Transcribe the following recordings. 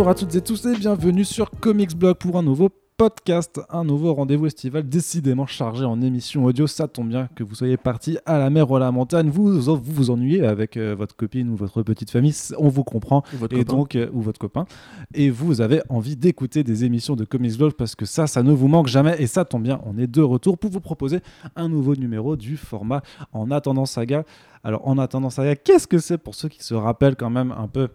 Bonjour à toutes et tous et bienvenue sur Comics Blog pour un nouveau podcast, un nouveau rendez-vous estival décidément chargé en émission audio. Ça tombe bien que vous soyez parti à la mer ou à la montagne. Vous vous, vous ennuyez avec euh, votre copine ou votre petite famille, on vous comprend. Ou votre et copain. donc, euh, ou votre copain. Et vous avez envie d'écouter des émissions de Comics Blog parce que ça, ça ne vous manque jamais. Et ça tombe bien, on est de retour pour vous proposer un nouveau numéro du format En attendant saga. Alors, En attendant saga, qu'est-ce que c'est pour ceux qui se rappellent quand même un peu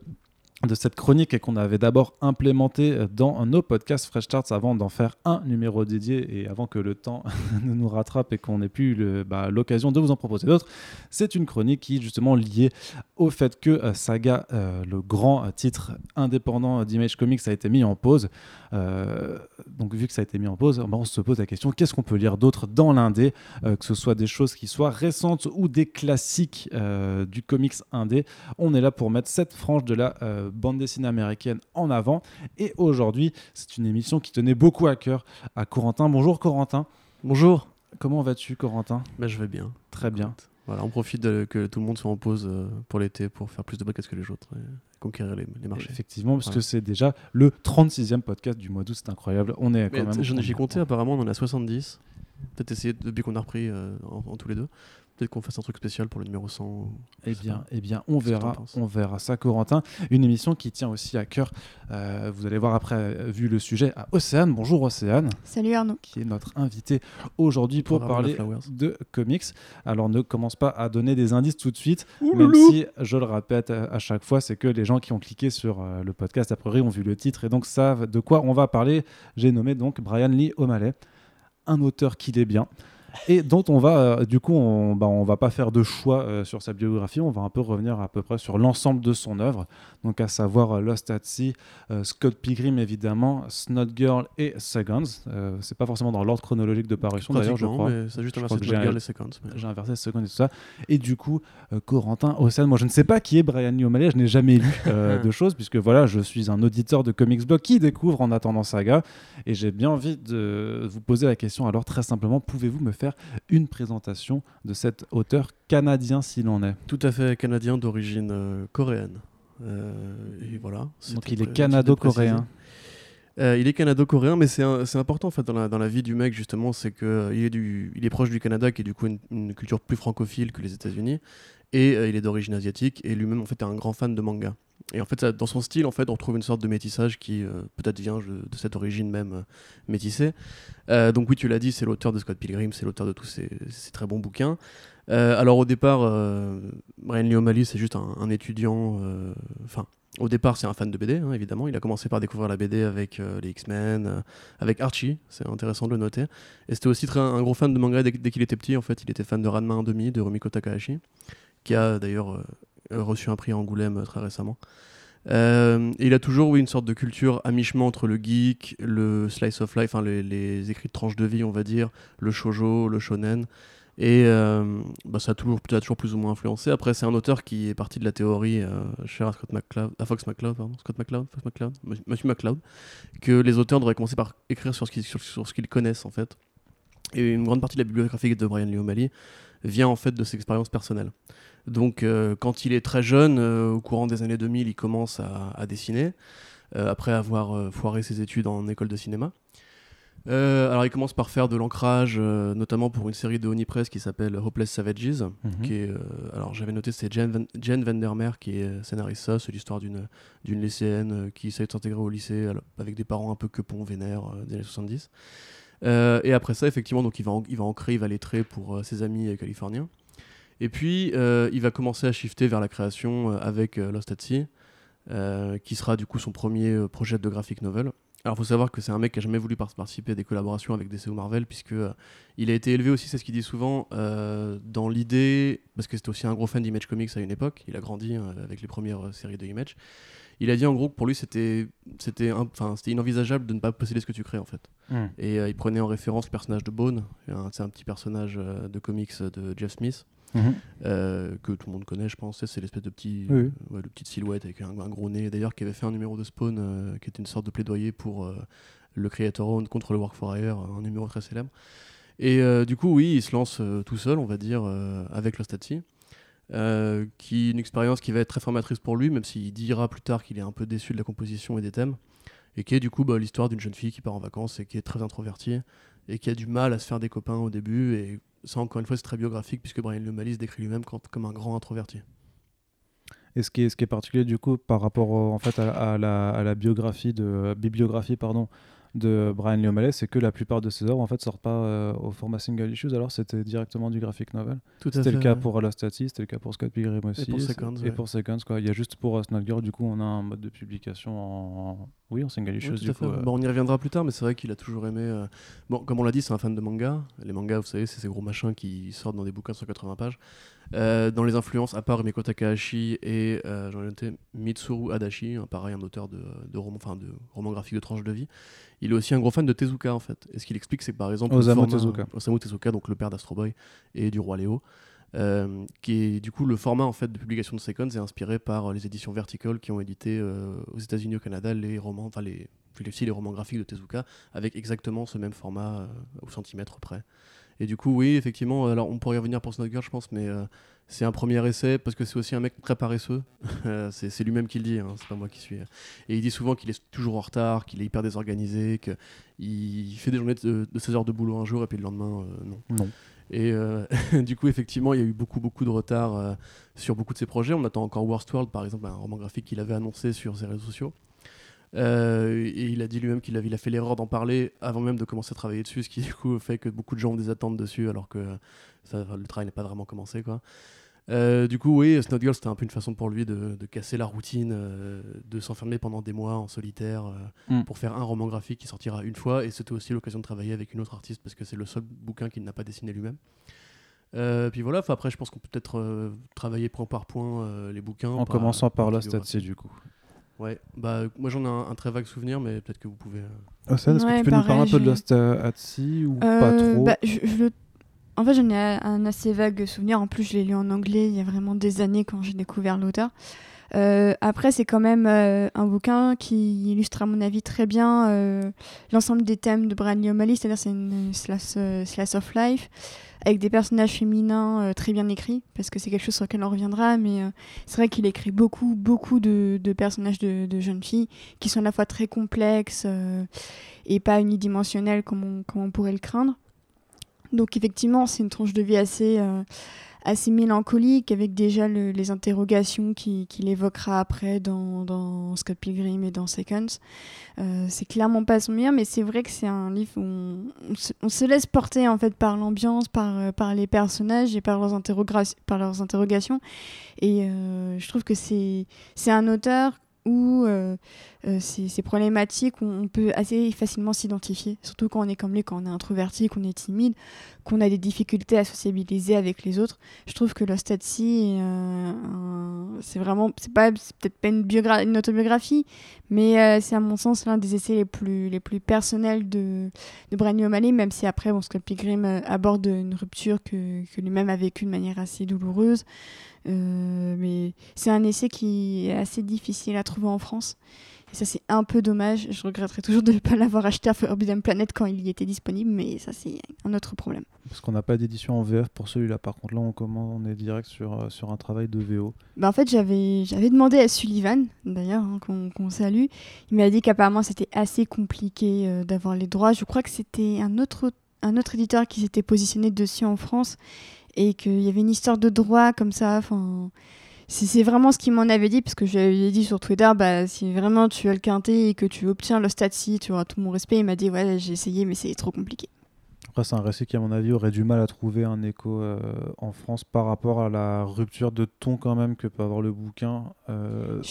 de cette chronique et qu'on avait d'abord implémenté dans nos podcasts Fresh Starts avant d'en faire un numéro dédié et avant que le temps ne nous rattrape et qu'on n'ait plus bah, l'occasion de vous en proposer d'autres. C'est une chronique qui est justement liée au fait que euh, Saga, euh, le grand euh, titre indépendant d'Image Comics, a été mis en pause. Euh, donc vu que ça a été mis en pause, bah, on se pose la question qu'est-ce qu'on peut lire d'autre dans l'indé, euh, que ce soit des choses qui soient récentes ou des classiques euh, du comics indé? On est là pour mettre cette frange de la euh, bande dessinée américaine en avant. Et aujourd'hui, c'est une émission qui tenait beaucoup à cœur à Corentin. Bonjour Corentin. Bonjour. Comment vas-tu Corentin? Bah, je vais bien. Très bien. Voilà, on profite de- que tout le monde soit en pause euh, pour l'été pour faire plus de podcasts que les autres et conquérir les, les marchés. Effectivement, parce Voilà. que c'est déjà le 36e podcast du mois d'août, c'est incroyable. On est Mais quand même. J'en ai compté, apparemment, on en a 70. Peut-être essayer, depuis qu'on a repris euh, en, en tous les deux, peut-être qu'on fasse un truc spécial pour le numéro 100. ou- Eh bien, eh bien, on verra, on verra ça, Corentin. Une émission qui tient aussi à cœur. euh, vous allez voir après, euh, vu le sujet, à Océane. Bonjour Océane, Salut Arnaud. qui est notre invité aujourd'hui pour parler de comics. Alors, ne commence pas à donner des indices tout de suite, même si je le répète à, à chaque fois, c'est que les gens qui ont cliqué sur euh, le podcast a priori ont vu le titre et donc savent de quoi on va parler. J'ai nommé donc Brian Lee O'Malley, un auteur qui l'est bien et dont on va, euh, du coup, on, bah, on va pas faire de choix euh, sur sa biographie, on va un peu revenir à peu près sur l'ensemble de son œuvre, donc à savoir euh, Lost at Sea, Scott Pilgrim évidemment, Snot Girl et Seconds. C'est pas forcément dans l'ordre chronologique de parution d'ailleurs, je crois. c'est juste inversé Bad Girl et Seconds. mais- J'ai inversé Seconds et tout ça. Et du coup, Corentin, Océane, moi je ne sais pas qui est Brian O'Malley, je n'ai jamais lu de choses, puisque voilà, je suis un auditeur de Comics Blog qui découvre en attendant Saga, et j'ai bien envie de vous poser la question, alors très simplement, pouvez-vous me faire une présentation de cet auteur canadien s'il en est Tout à fait canadien d'origine euh, coréenne. Euh, et voilà. Donc il est canado-coréen. Euh, il est canado-coréen, mais c'est important en fait dans la, dans la vie du mec justement, c'est que euh, il est du, il est proche du Canada, qui est du coup une, une culture plus francophile que les États-Unis, et il est d'origine asiatique, et lui-même en fait est un grand fan de manga. Et en fait, dans son style, en fait, on retrouve une sorte de métissage qui euh, peut-être vient de, cette origine même euh, métissée. Euh, donc oui, tu l'as dit, c'est l'auteur de Scott Pilgrim, c'est l'auteur de tous ces, très bons bouquins. Alors au départ, Brian Lee O'Malley, c'est juste un, étudiant. Enfin, au départ, c'est un fan de BD, hein, évidemment. Il a commencé par découvrir la BD avec les X-Men, avec Archie. C'est intéressant de le noter. Et c'était aussi un gros fan de manga dès, qu'il était petit. En fait, il était fan de Ranma 1,5 de Rumiko Takahashi, qui a d'ailleurs reçu un prix à Angoulême euh, très récemment. Euh, il a toujours oui, une sorte de culture à mi-chemin entre le geek, le slice of life, les, écrits de tranches de vie, on va dire, le shojo, le shonen. Et euh, bah, ça a toujours, a toujours plus ou moins influencé. Après, c'est un auteur qui est parti de la théorie, euh, à Scott McCloud, à Fox McCloud, pardon, Scott McCloud, Fox McCloud, McCloud, que les auteurs devraient commencer par écrire sur ce qu'ils, sur, sur ce qu'ils connaissent en fait. Et une grande partie de la bibliographie de Brian Lee O'Malley vient en fait de ses expériences personnelles. Donc, euh, quand il est très jeune, euh, au courant des années 2000, il commence à, à dessiner, euh, après avoir foiré ses études en école de cinéma. Alors, il commence par faire de l'ancrage, notamment pour une série de Honey Press qui s'appelle Hopeless Savages. Mhm. Qui est, alors, j'avais noté, c'est Jen, Van, Jen Vandermeer qui est scénariste ça. C'est l'histoire d'une, d'une lycéenne qui essaie de s'intégrer au lycée alors, avec des parents un peu quepons, vénères euh, des années 70. Euh, et après ça, effectivement, donc, il, va en- il va ancrer, il va lettrer pour ses amis californiens. Et puis, euh, il va commencer à shifter vers la création euh, avec euh, Lost at Sea, euh, qui sera du coup son premier projet de graphic novel. Alors, il faut savoir que c'est un mec qui a jamais voulu par- participer à des collaborations avec DC ou Marvel, puisque il a été élevé aussi, c'est ce qu'il dit souvent, dans l'idée, parce que c'était aussi un gros fan d'Image Comics à une époque, il a grandi avec les premières séries de Image. Il a dit en gros que pour lui, c'était enfin, inenvisageable de ne pas posséder ce que tu crées en fait. Mhm. Et il prenait en référence le personnage de Bone, c'est un petit personnage de comics de Jeff Smith, Mhm. euh, que tout le monde connaît, je pense. C'est l'espèce de petit, Oui, oui. euh, ouais, de petite silhouette avec un, un gros nez. D'ailleurs, qui avait fait un numéro de Spawn, euh, qui était une sorte de plaidoyer pour le Creator Own contre le Work for Hire, un numéro très célèbre. Et du coup, oui, il se lance tout seul, on va dire, avec Lost at euh, qui une expérience qui va être très formatrice pour lui, même s'il dira plus tard qu'il est un peu déçu de la composition et des thèmes, et qui est du coup bah, l'histoire d'une jeune fille qui part en vacances et qui est très introvertie et qui a du mal à se faire des copains au début. Et ça, encore une fois, c'est très biographique puisque Brian Lee se décrit lui-même comme un grand introverti. Et ce qui est, ce qui est particulier du coup par rapport en fait à, la, à la biographie de bibliographie pardon de Brian Lee O'Malley, c'est que la plupart de ses œuvres en fait sortent pas euh, au format single issues, alors c'était directement du graphic novel. C'était le cas pour Lost c'était le cas pour Scott Pilgrim aussi. Et pour Seconds. Et pour Seconds, quoi. Il y a juste pour uh, Girl, du coup, on a un mode de publication en, oui, en single issues. du coup, euh. bon, on y reviendra plus tard, mais c'est vrai qu'il a toujours aimé. Euh, bon, comme on l'a dit, c'est un fan de manga. Les mangas, vous savez, c'est ces gros machins qui sortent dans des bouquins de 180 pages. dans les influences, à part Miko Takahashi et j'en ai noté Mitsuru Adachi, hein, pareil, un auteur de, de romans, enfin de romans graphiques de tranches de vie il est aussi un gros fan de Tezuka en fait. Et ce qu'il explique, c'est que par exemple Osamu Tezuka. Osamu Tezuka, donc le père d'Astro Boy et du roi Léo, euh, qui est du coup le format en fait de publication de Seconds est inspiré par les éditions Vertical qui ont édité euh, aux États-Unis, au Canada, les romans, enfin les, les romans graphiques de Tezuka avec exactement ce même format euh, au centimètre près. Et du coup, oui, effectivement, alors on pourrait y revenir pour Girl, je pense, mais c'est un premier essai parce que c'est aussi un mec très paresseux. Euh, c'est lui-même qui le dit, hein, c'est pas moi qui suis. Et il dit souvent qu'il est toujours en retard, qu'il est hyper désorganisé, qu'il fait des journées de, 16 heures de boulot un jour et puis le lendemain, euh, non. Non. Et euh, du coup, effectivement, il y a eu beaucoup, beaucoup de retard sur beaucoup de ses projets. On attend encore World, par exemple, un roman graphique qu'il avait annoncé sur ses réseaux sociaux. et il a dit lui-même qu'il a fait l'erreur d'en parler avant même de commencer à travailler dessus, ce qui du coup fait que beaucoup de gens ont des attentes dessus alors que le travail n'est pas vraiment commencé. Quoi. Euh, du coup, oui, Snot Girl, c'était un peu une façon pour lui de, casser la routine, euh, de s'enfermer pendant des mois en solitaire euh, mm. pour faire un roman graphique qui sortira une fois. Et c'était aussi l'occasion de travailler avec une autre artiste parce que c'est le seul bouquin qu'il n'a pas dessiné lui-même. puis voilà, après, je pense qu'on peut peut-être travailler point par point les bouquins. En commençant par Lost at Sea, du coup. Ouais, bah moi j'en ai un, très vague souvenir, mais peut-être que vous pouvez. Ah, est-ce que tu peux nous parler un peu de Lost at Sea ou pas trop bah, je, le en fait, j'en ai un assez vague souvenir. En plus, je l'ai lu en anglais il y a vraiment des années quand j'ai découvert l'auteur. Euh, après, c'est quand même euh, un bouquin qui illustre, à mon avis, très bien euh, l'ensemble des thèmes de Brian Lee O'Malley, c'est-à-dire c'est une slash, of life, avec des personnages féminins très bien écrits, parce que c'est quelque chose sur lequel on reviendra, mais c'est vrai qu'il écrit beaucoup, beaucoup de, personnages de, jeunes filles qui sont à la fois très complexes et pas unidimensionnels comme on pourrait le craindre. Donc effectivement, c'est une tranche de vie assez, euh, assez mélancolique, avec déjà les interrogations qu'il évoquera après dans, dans, Scott Pilgrim et dans Seconds. Euh, c'est clairement pas son meilleur, mais c'est vrai que c'est un livre où on, se, laisse porter en fait par l'ambiance, par, euh, les personnages et par leurs interrogations. Et je trouve que c'est un auteur où euh, euh, ces, problématiques, on, peut assez facilement s'identifier, surtout quand on est comme lui, quand on est introverti, qu'on est timide, qu'on a des difficultés à sociabiliser avec les autres. Je trouve que Lost Sea, euh, c'est vraiment, c'est peut-être pas une, une, autobiographie, mais c'est à mon sens l'un des essais les plus, les plus personnels de, de Brian même si après, bon, Scott Pilgrim aborde une rupture que, que lui-même a vécue de manière assez douloureuse. Euh, mais c'est un essai qui est assez difficile à trouver en France. Et ça, c'est un peu dommage. Je regretterais toujours de ne pas l'avoir acheté à Forbidden Planet quand il y était disponible, mais ça, c'est un autre problème. Parce qu'on n'a pas d'édition en VF pour celui-là. Par contre, là, on, comment, on est direct sur, euh, sur un travail de VO. Bah, en fait, j'avais demandé à Sullivan, d'ailleurs, hein, qu'on salue. Il m'a dit qu'apparemment, c'était assez compliqué euh, d'avoir les droits. Je crois que c'était un autre, un autre éditeur qui s'était positionné dessus en France et qu'il y avait une histoire de droit comme ça. Enfin, c'est vraiment ce qu'il m'en avait dit, parce que je lui avais dit sur Twitter, bah, si vraiment tu as le quintet et que tu obtiens le statut, tu auras tout mon respect. Il m'a dit, ouais, j'ai essayé, mais c'est trop compliqué. Après, c'est un récit qui, à mon avis, aurait du mal à trouver un écho euh, en France par rapport à la rupture de ton, quand même, que peut avoir le bouquin, euh,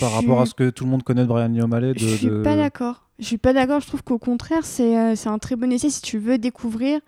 par rapport à ce que tout le monde connaît de Brian O'Malley. je suis pas d'accord. Je suis pas d'accord. Je trouve qu'au contraire, c'est euh, un très bon essai si tu veux découvrir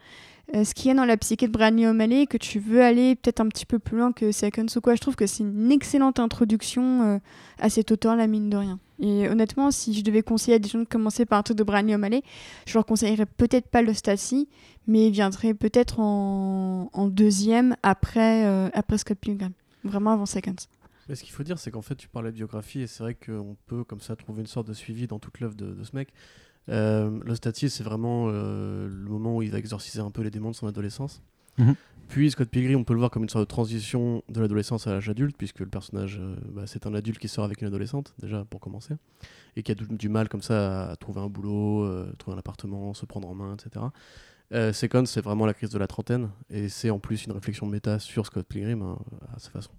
ce qu'il y a dans la psyché de Brian O'Malley que tu veux aller peut-être un petit peu plus loin que Seconds ou quoi. Je trouve que c'est une excellente introduction euh, à cet auteur, la mine de rien. Et honnêtement, si je devais conseiller à des gens de commencer par un truc de Brian O'Malley, je leur conseillerais peut-être pas le Stasi, mais il viendrait peut-être en, deuxième après, euh, après Scott Pilgrim. Vraiment avant Seconds. Mais ce qu'il faut dire, c'est qu'en fait, tu parles de biographie et c'est vrai qu'on peut comme ça trouver une sorte de suivi dans toute l'œuvre de, ce mec. Euh, le c'est vraiment euh, le moment où il va exorciser un peu les démons de son adolescence. Mhm. puis Scott Pilgrim, on peut le voir comme une sorte de transition de l'adolescence à l'âge adulte, puisque le personnage, euh, bah, c'est un adulte qui sort avec une adolescente, déjà pour commencer, et qui a du, du mal comme ça à trouver un boulot, euh, trouver un appartement, se prendre en main, etc. Euh, Second, c'est vraiment la crise de la trentaine, et c'est en plus une réflexion méta sur Scott Pilgrim hein, à sa façon.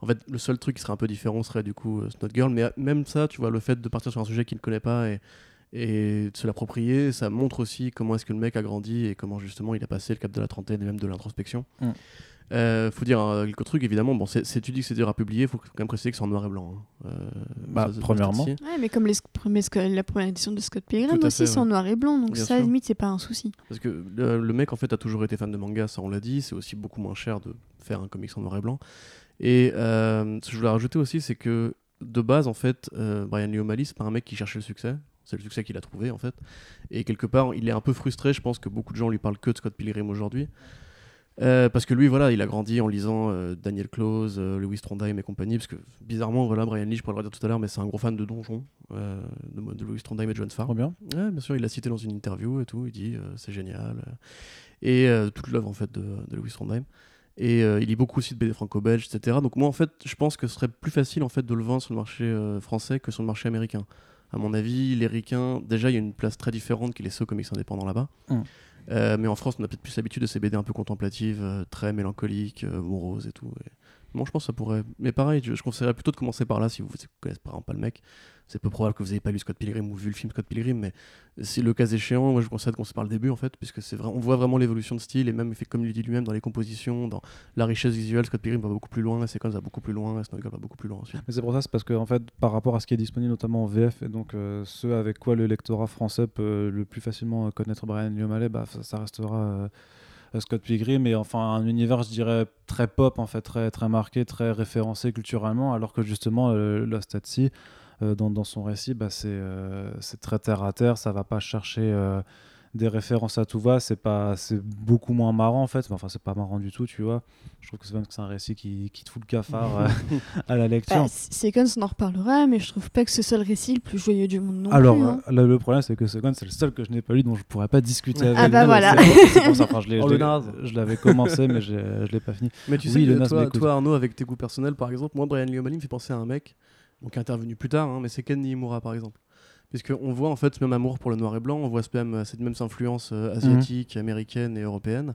En fait, le seul truc qui serait un peu différent serait du coup Snot Girl, mais même ça, tu vois, le fait de partir sur un sujet qu'il ne connaît pas et, et de se l'approprier, ça montre aussi comment est-ce que le mec a grandi et comment justement il a passé le cap de la trentaine et même de l'introspection. Mm. Euh, faut dire euh, quelques trucs évidemment. Bon, c'est, tu dis que c'est dur à publier, faut quand même préciser que c'est en noir et blanc. hein. Euh, Bah, ça, premièrement. Ouais, mais comme les premiers Sc- la première édition de Scott Pilgrim aussi, c'est en noir et blanc, donc Bien ça, à la sûr. limite, c'est pas un souci. Parce que le, le mec en fait a toujours été fan de manga, ça on l'a dit. C'est aussi beaucoup moins cher de faire un comics en noir et blanc. Et euh, ce que je voulais rajouter aussi, c'est que de base en fait, euh, Brian Lee O'Malley c'est pas un mec qui cherchait le succès. C'est le succès qu'il a trouvé en fait. Et quelque part, il est un peu frustré. Je pense que beaucoup de gens lui parlent que de Scott Pilgrim aujourd'hui. Euh, parce que lui, voilà, il a grandi en lisant euh, Daniel Close, euh, Louis Trondheim et compagnie. Parce que bizarrement, voilà, Brian Lee, je pourrais le redire tout à l'heure, mais c'est un gros fan de Donjon, euh, de, de Louis Trondheim et John Farr. Bien. Ouais, bien sûr, il l'a cité dans une interview et tout. Il dit c'est génial. Et toute l'œuvre en fait de, de Louis Trondheim. Et il lit beaucoup aussi de BD franco-belge, etc. Donc moi en fait, je pense que ce serait plus facile en fait de le vendre sur le marché français que sur le marché américain. À mon avis, les ricains, déjà il y a une place très différente qu'il laisse aux comics indépendants là-bas. Mm. Euh, mais en France, on a peut-être plus l'habitude de ces BD un peu contemplatives, euh, très mélancoliques, euh, moroses et tout. Et... Bon, je pense que ça pourrait. Mais pareil, je, conseillerais plutôt de commencer par là si vous ne connaissez par exemple pas le mec. C'est peu probable que vous n'ayez pas lu Scott Pilgrim ou vu le film Scott Pilgrim, mais si le cas échéant, moi je conseille de commencer par le début en fait, puisque c'est vrai, on voit vraiment l'évolution de style et même comme il dit lui-même dans les compositions, dans la richesse visuelle, Scott Pilgrim va beaucoup plus loin, Sequence va beaucoup plus loin, Girl va beaucoup plus loin ensuite. Mais c'est pour ça, c'est parce que en fait, par rapport à ce qui est disponible notamment en VF et donc euh, ce avec quoi le lectorat français peut le plus facilement euh, connaître Brian Lee O'Malley, bah, ça, restera euh, euh, Scott Pilgrim et enfin un univers, je dirais, très pop en fait, très très marqué, très référencé culturellement, alors que justement euh, Lost at Sea, euh, dans, son récit, bah, c'est euh, très terre à terre, ça va pas chercher euh, des références à tout va, c'est pas c'est beaucoup moins marrant en fait, enfin c'est pas marrant du tout, tu vois. Je trouve que c'est même que c'est un récit qui, qui te fout le cafard euh, à la lecture. Bah, Seconds, on en reparlera, mais je trouve pas que ce soit le récit le plus joyeux du monde non Alors, plus. hein. euh, là, le problème, c'est que Second, c'est le seul que je n'ai pas lu, dont je pourrais pas discuter avec Ah bah vous. voilà. Pour ça, enfin, je l'ai- Oh, je l'ai- je l'avais commencé, mais j'ai- je l'ai pas fini. Mais tu Oui, sais, le Nas toi, toi, Arnaud, avec tes goûts personnels par exemple, moi Brian Lee O'Malley me fait penser à un mec donc, qui est intervenu plus tard, hein, mais c'est Ken Niimura par exemple. Puisqu'on voit en fait ce même amour pour le noir et blanc, on voit ce même, cette même influence euh, asiatique, américaine et européenne.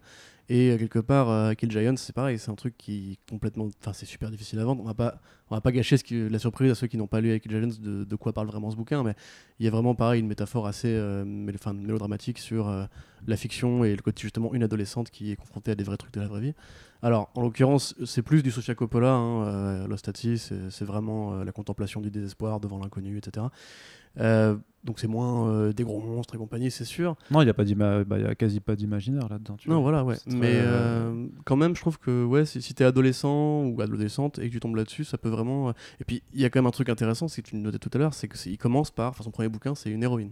Et euh, quelque part, euh, Kill Giant, c'est pareil, c'est un truc qui est complètement. Enfin, c'est super difficile à vendre. On va pas, on va pas gâcher ce qui- la surprise à ceux qui n'ont pas lu Kill Giant de, de quoi parle vraiment ce bouquin, mais il y a vraiment pareil une métaphore assez euh, mél- mélodramatique sur la fiction et le côté justement une adolescente qui est confrontée à des vrais trucs de la vraie vie. Alors, en l'occurrence, c'est plus du Sofia Coppola, hein, Lost c'est vraiment la contemplation du désespoir devant l'inconnu, etc. Euh, donc c'est moins euh, des gros monstres et compagnie, c'est sûr. Non, il n'y a, pas bah, il y a quasi pas d'imaginaire là-dedans. tu Non, vois. voilà, ouais. Mais euh, quand même, je trouve que ouais, si, si t'es adolescent ou adolescente et que tu tombes là-dessus, ça peut vraiment. Et puis, il y a quand même un truc intéressant, c'est que tu le notais tout à l'heure, c'est qu'il commence par, enfin, son premier bouquin, c'est une héroïne.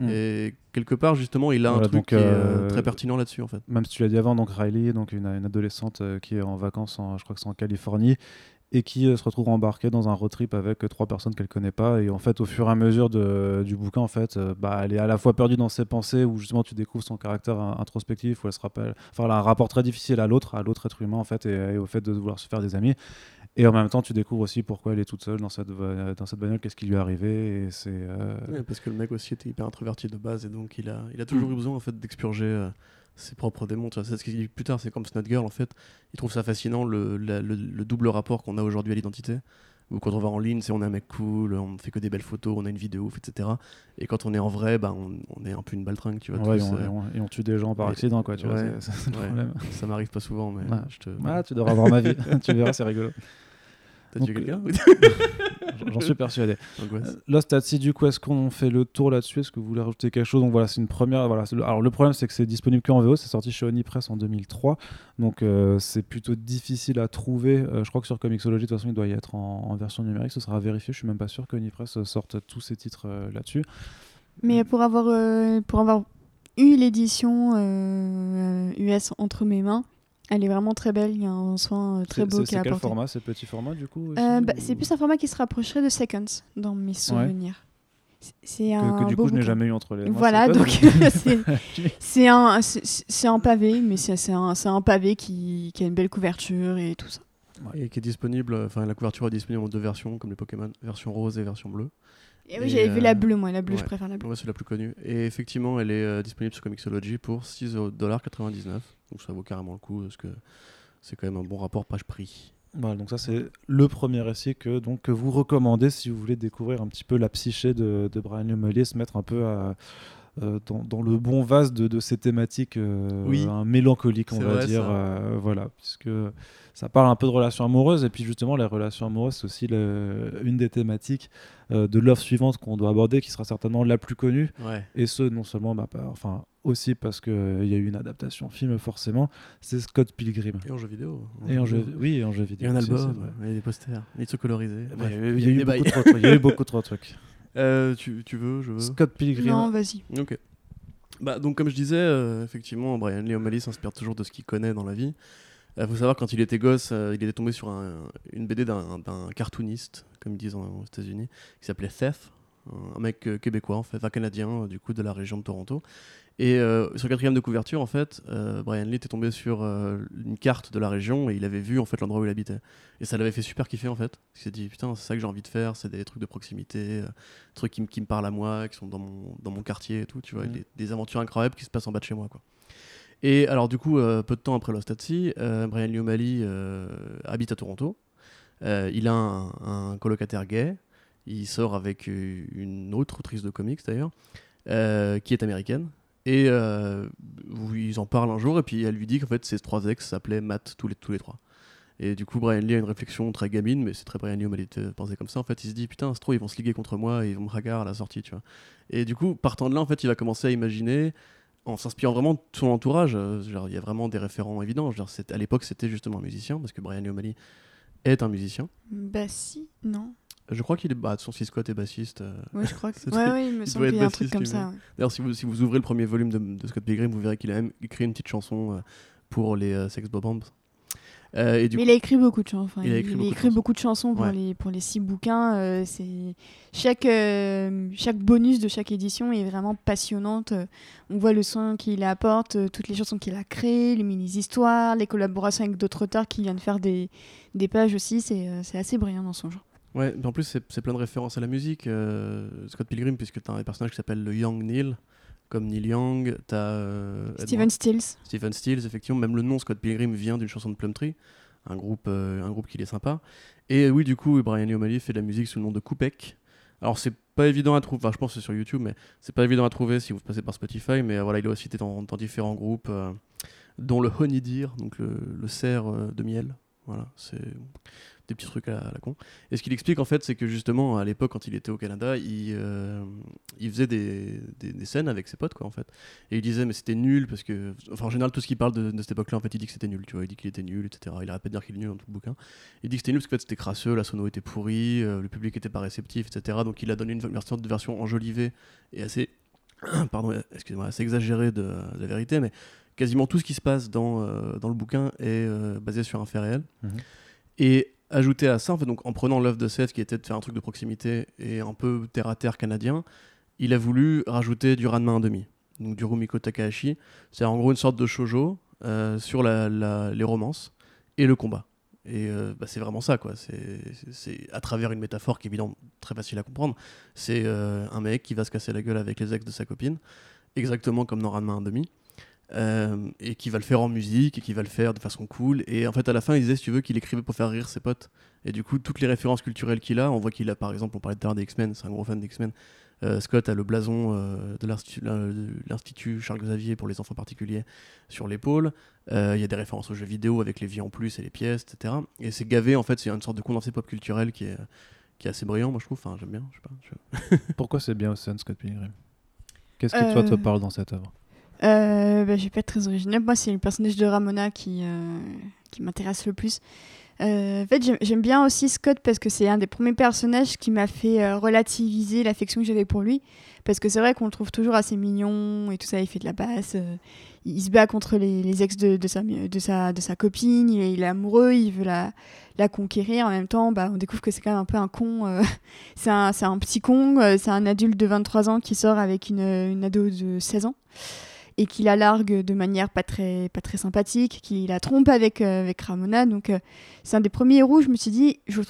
Mm. Et quelque part, justement, il a Voilà, un truc donc, qui est euh, très pertinent là-dessus, en fait. Même si tu l'as dit avant, donc Riley, donc une, une adolescente euh, qui est en vacances, en- je crois que c'est en Californie, et qui euh, se retrouve embarquée dans un road trip avec euh, trois personnes qu'elle connaît pas. Et en fait, au fur et à mesure de- du bouquin, en fait, euh, bah, elle est à la fois perdue dans ses pensées, où justement tu découvres son caractère introspectif, où elle se rappelle, enfin, elle a un rapport très difficile à l'autre, à l'autre être humain, en fait, et, et au fait de vouloir se faire des amis. Et en même temps, tu découvres aussi pourquoi elle est toute seule dans cette, dans cette bagnole, qu'est-ce qui lui est arrivé. Et c'est. Ouais, parce que le mec aussi était hyper introverti de base et donc il a, il a toujours Mm. eu besoin en fait d'expurger ses propres démons. tu vois. C'est ce qu'il dit plus tard, c'est comme Snot Girl en fait. Il trouve ça fascinant le, la- le, le double rapport qu'on a aujourd'hui à l'identité. Où quand on va en ligne, c'est on est un mec cool, on fait que des belles photos, on a une vidéo, etc. Et quand on est en vrai, bah, on, on est un peu une baltringue, tu vois. ouais, et tous, on, euh, et on- et on tue des gens par accident, quoi, tu vois. Ouais. c'est- C'est le Ouais. problème. Ça m'arrive pas souvent, mais Ouais. je te. Ah, tu devrais avoir ma vie, tu verras, c'est rigolo. T'as tué donc, quelqu'un J'en- suis persuadé. Euh, Lost at Sea, du coup, est-ce qu'on fait le tour là-dessus? Est-ce que vous voulez rajouter quelque chose? Donc voilà, c'est une première. Voilà, Alors le problème, c'est que c'est disponible qu'en VO. C'est sorti chez Onipress en 2003, donc euh, c'est plutôt difficile à trouver. Euh, je crois que sur Comixology, de toute façon, il doit y être en, en version numérique. Ce sera vérifié. Je suis même pas sûr qu'Onipress sorte tous ses titres euh, là-dessus. Mais pour avoir, euh, pour avoir eu l'édition euh, US entre mes mains, elle est vraiment très belle. Il y a un soin euh, très C'est- beau c'est- qui C'est est quel apporté. format C'est petit format, du coup Euh, bah, ou- C'est plus un format qui se rapprocherait de Seconds dans mes souvenirs. C'est que, un que du beau coup je n'ai jamais eu entre les mains. Voilà, c'est donc c'est- c'est un, c'est- c'est un pavé, mais c'est c'est un, c'est un pavé qui, qui a une belle couverture et tout ça. Et qui est disponible, enfin la couverture est disponible en deux versions, comme les Pokémon, version rose et version bleue. Et oui, j'avais vu euh, la bleue, moi, la bleue, je préfère la bleue. Ouais, c'est la plus connue. Et effectivement, elle est euh, disponible sur Comixology pour 6,99$. Donc ça vaut carrément le coup, parce que c'est quand même un bon rapport page-prix. Voilà, donc ça c'est le premier récit que, donc, que vous recommandez si vous voulez découvrir un petit peu la psyché de, de Brian Lee O'Malley, se mettre un peu à- euh, dans, dans le bon vase de, de ces thématiques euh, Oui. un mélancoliques, on va vrai, dire. ça. euh, voilà, puisque ça parle un peu de relations amoureuses, et puis justement, les relations amoureuses, c'est aussi le- une des thématiques euh, de l'œuvre suivante qu'on doit aborder, qui sera certainement la plus connue, Ouais. et ce, non seulement, bah, enfin, aussi parce qu'il y a eu une adaptation film, forcément, c'est Scott Pilgrim. Et en jeu vidéo. Et en jeu, vidéo. oui, en jeu Et vidéo. un album, des posters, des trucs colorisés. Il y a eu des beaucoup bails. trop de trucs. Il y a eu beaucoup trop de trucs. Euh, tu, tu veux, je veux. Scott Pilgrim. Non, vas-y. Ok. Bah, donc, comme je disais, euh, effectivement, Brian Lee O'Malley s'inspire toujours de ce qu'il connaît dans la vie. Il faut savoir, quand il était gosse, euh, il était tombé sur un- une BD d'un cartooniste, comme ils disent en- aux États-Unis, qui s'appelait Seth, un mec euh, québécois, en fait, enfin canadien, euh, du coup, de la région de Toronto. Et euh, sur le quatrième de couverture, en fait, euh, Brian Lee était tombé sur euh, une carte de la région et il avait vu en fait l'endroit où il habitait. Et ça l'avait fait super kiffer en fait. Il s'est dit putain, c'est ça que j'ai envie de faire, c'est des trucs de proximité, euh, trucs qui, me- qui me parlent à moi, qui sont dans mon, dans mon quartier et tout, tu vois, Mhm. des, des aventures incroyables qui se passent en bas de chez moi quoi. Et alors du coup, peu de temps après Lost at Sea, Brian Lee O'Malley habite à Toronto. Il a un, un colocataire gay. Il sort avec une autre autrice de comics d'ailleurs, euh, qui est américaine. Et euh, ils en parlent un jour, et puis elle lui dit qu'en fait ces trois ex s'appelaient Matt tous les, tous les trois. Et du coup, Brian Lee a une réflexion très gamine, mais c'est très Brian Lee O'Malley de penser comme ça. En fait, il se dit putain, c'est trop, ils vont se liguer contre moi et ils vont me ragar à la sortie, tu vois. Et du coup, partant de là, en fait, il va commencer à imaginer, en s'inspirant vraiment de son entourage. euh, il y a vraiment des référents évidents. À l'époque, c'était justement un musicien, parce que Brian O'Malley est un musicien. Bah si, non. Je crois qu'il est. Bah, son fils Scott est bassiste. euh. Ouais, je crois que. C'est Ouais, ouais, il me il semble qu'il y a un truc bassiste comme ça. ouais. D'ailleurs, si vous, si vous ouvrez le premier volume de, de Scott Pilgrim, vous verrez qu'il a même écrit une petite chanson euh, pour les euh, Sex Bob-Bombs. Euh, et du Mais coup, il a écrit beaucoup de chansons. Enfin, Il a écrit beaucoup de chansons. beaucoup de chansons pour, Ouais. les, pour les six bouquins. c'est chaque, chaque bonus de chaque édition est vraiment passionnante. On voit le son qu'il apporte, toutes les chansons qu'il a créées, les mini-histoires, les collaborations avec d'autres auteurs qui viennent faire des, des pages aussi. C'est c'est assez brillant dans son genre. Ouais, mais en plus, c'est plein de références à la musique. euh, Scott Pilgrim, puisque tu as un personnage qui s'appelle le Young Neil, comme Neil Young. Tu as Steven Stills. Stephen Stills, effectivement. Même le nom Scott Pilgrim vient d'une chanson de Plumtree, un groupe, euh, un groupe qui est sympa. Et oui, du coup, Brian O'Malley fait de la musique sous le nom de Coupec. Alors, c'est pas évident à trouver, enfin, je pense que c'est sur YouTube, mais c'est pas évident à trouver si vous passez par Spotify. Mais euh, voilà, il a aussi été dans, dans différents groupes, euh, dont le Honey Deer, donc le, le cerf euh, de miel. Voilà, c'est des petits trucs à, la con. Et ce qu'il explique en fait, c'est que justement à l'époque, quand il était au Canada, il, euh, il faisait des, des- scènes avec ses potes, quoi, en fait. Et il disait, mais c'était nul parce que, enfin, en général, tout ce qu'il parle de, cette époque-là, en fait, il dit que c'était nul, tu vois. Il dit qu'il était nul, etc. Il arrête pas de dire qu'il est nul dans tout le bouquin. Il dit que c'était nul parce qu'en fait, c'était crasseux, la sono était pourrie, euh, le public était pas réceptif, etc. Donc il a donné une version enjolivée et assez, pardon, excusez-moi, assez exagérée de, de la vérité, mais quasiment tout ce qui se passe dans, euh, dans le bouquin est euh, basé sur un fait réel. Mhm. Et ajouté à ça, en, fait, donc, en prenant l'œuvre de Seth qui était de faire un truc de proximité et un peu terre à terre canadien, il a voulu rajouter du Ranma 1,5, donc du Rumiko Takahashi. C'est en gros une sorte de shojo euh, sur la- la- les romances et le combat. Et euh, bah, c'est vraiment ça, quoi. C'est c'est à travers une métaphore qui est évidemment très facile à comprendre. C'est euh, un mec qui va se casser la gueule avec les ex de sa copine, exactement comme dans Ranma 1,5. Euh, et qui va le faire en musique et qui va le faire de façon cool. Et en fait à la fin il disait si tu veux qu'il écrivait pour faire rire ses potes. Et du coup toutes les références culturelles qu'il a on voit qu'il a par exemple on parlait tout à l'heure des X-Men c'est un gros fan des X-Men Euh, Scott a le blason euh, de l'Institut- Charles Xavier pour les enfants particuliers sur l'épaule. Euh, il y a des références aux jeux vidéo avec les vies en plus et les pièces etc et c'est gavé en fait c'est une sorte de condensé pop culturel qui est qui est assez brillant moi je trouve. Enfin j'aime bien je sais pas je- Pourquoi c'est bien Sun Scott Pilgrim? Qu'est-ce qui toi te parle dans cette œuvre? Euh, bah, je vais pas être très original. Moi, c'est le personnage de Ramona qui, euh, qui m'intéresse le plus. Euh, en fait, j'aime- bien aussi Scott parce que c'est un des premiers personnages qui m'a fait euh, relativiser l'affection que j'avais pour lui. Parce que c'est vrai qu'on le trouve toujours assez mignon et tout ça, il fait de la basse. il, se bat contre les, ex de, sa, de, sa, de sa copine, il est, amoureux, il veut la, la conquérir. En même temps, bah, on découvre que c'est quand même un peu un con. c'est un, un petit con, c'est un adulte de 23 ans qui sort avec une, une ado de 16 ans et qui la largue de manière pas très, pas très sympathique, qui la trompe avec, euh, avec Ramona. Donc euh, c'est un des premiers héros, je me suis dit, je,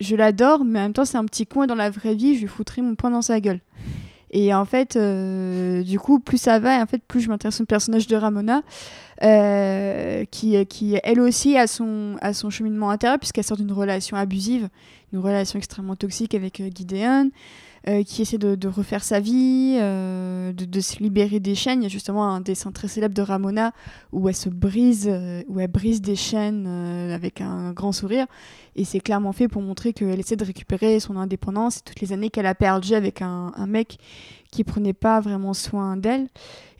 je, l'adore, mais en même temps c'est un petit et dans la vraie vie, je lui foutrais mon poing dans sa gueule. Et en fait, euh, du coup, plus ça va, et en fait, plus je m'intéresse au personnage de Ramona, qui, qui elle aussi a son, a son cheminement intérieur, puisqu'elle sort d'une relation abusive, une relation extrêmement toxique avec euh, Gideon, euh, qui essaie de, refaire sa vie, euh, de, se libérer des chaînes. Il y a justement un dessin très célèbre de Ramona où elle se brise, euh, où elle brise des chaînes avec un grand sourire. Et c'est clairement fait pour montrer qu'elle essaie de récupérer son indépendance et toutes les années qu'elle a perdues avec un, un mec qui prenait pas vraiment soin d'elle.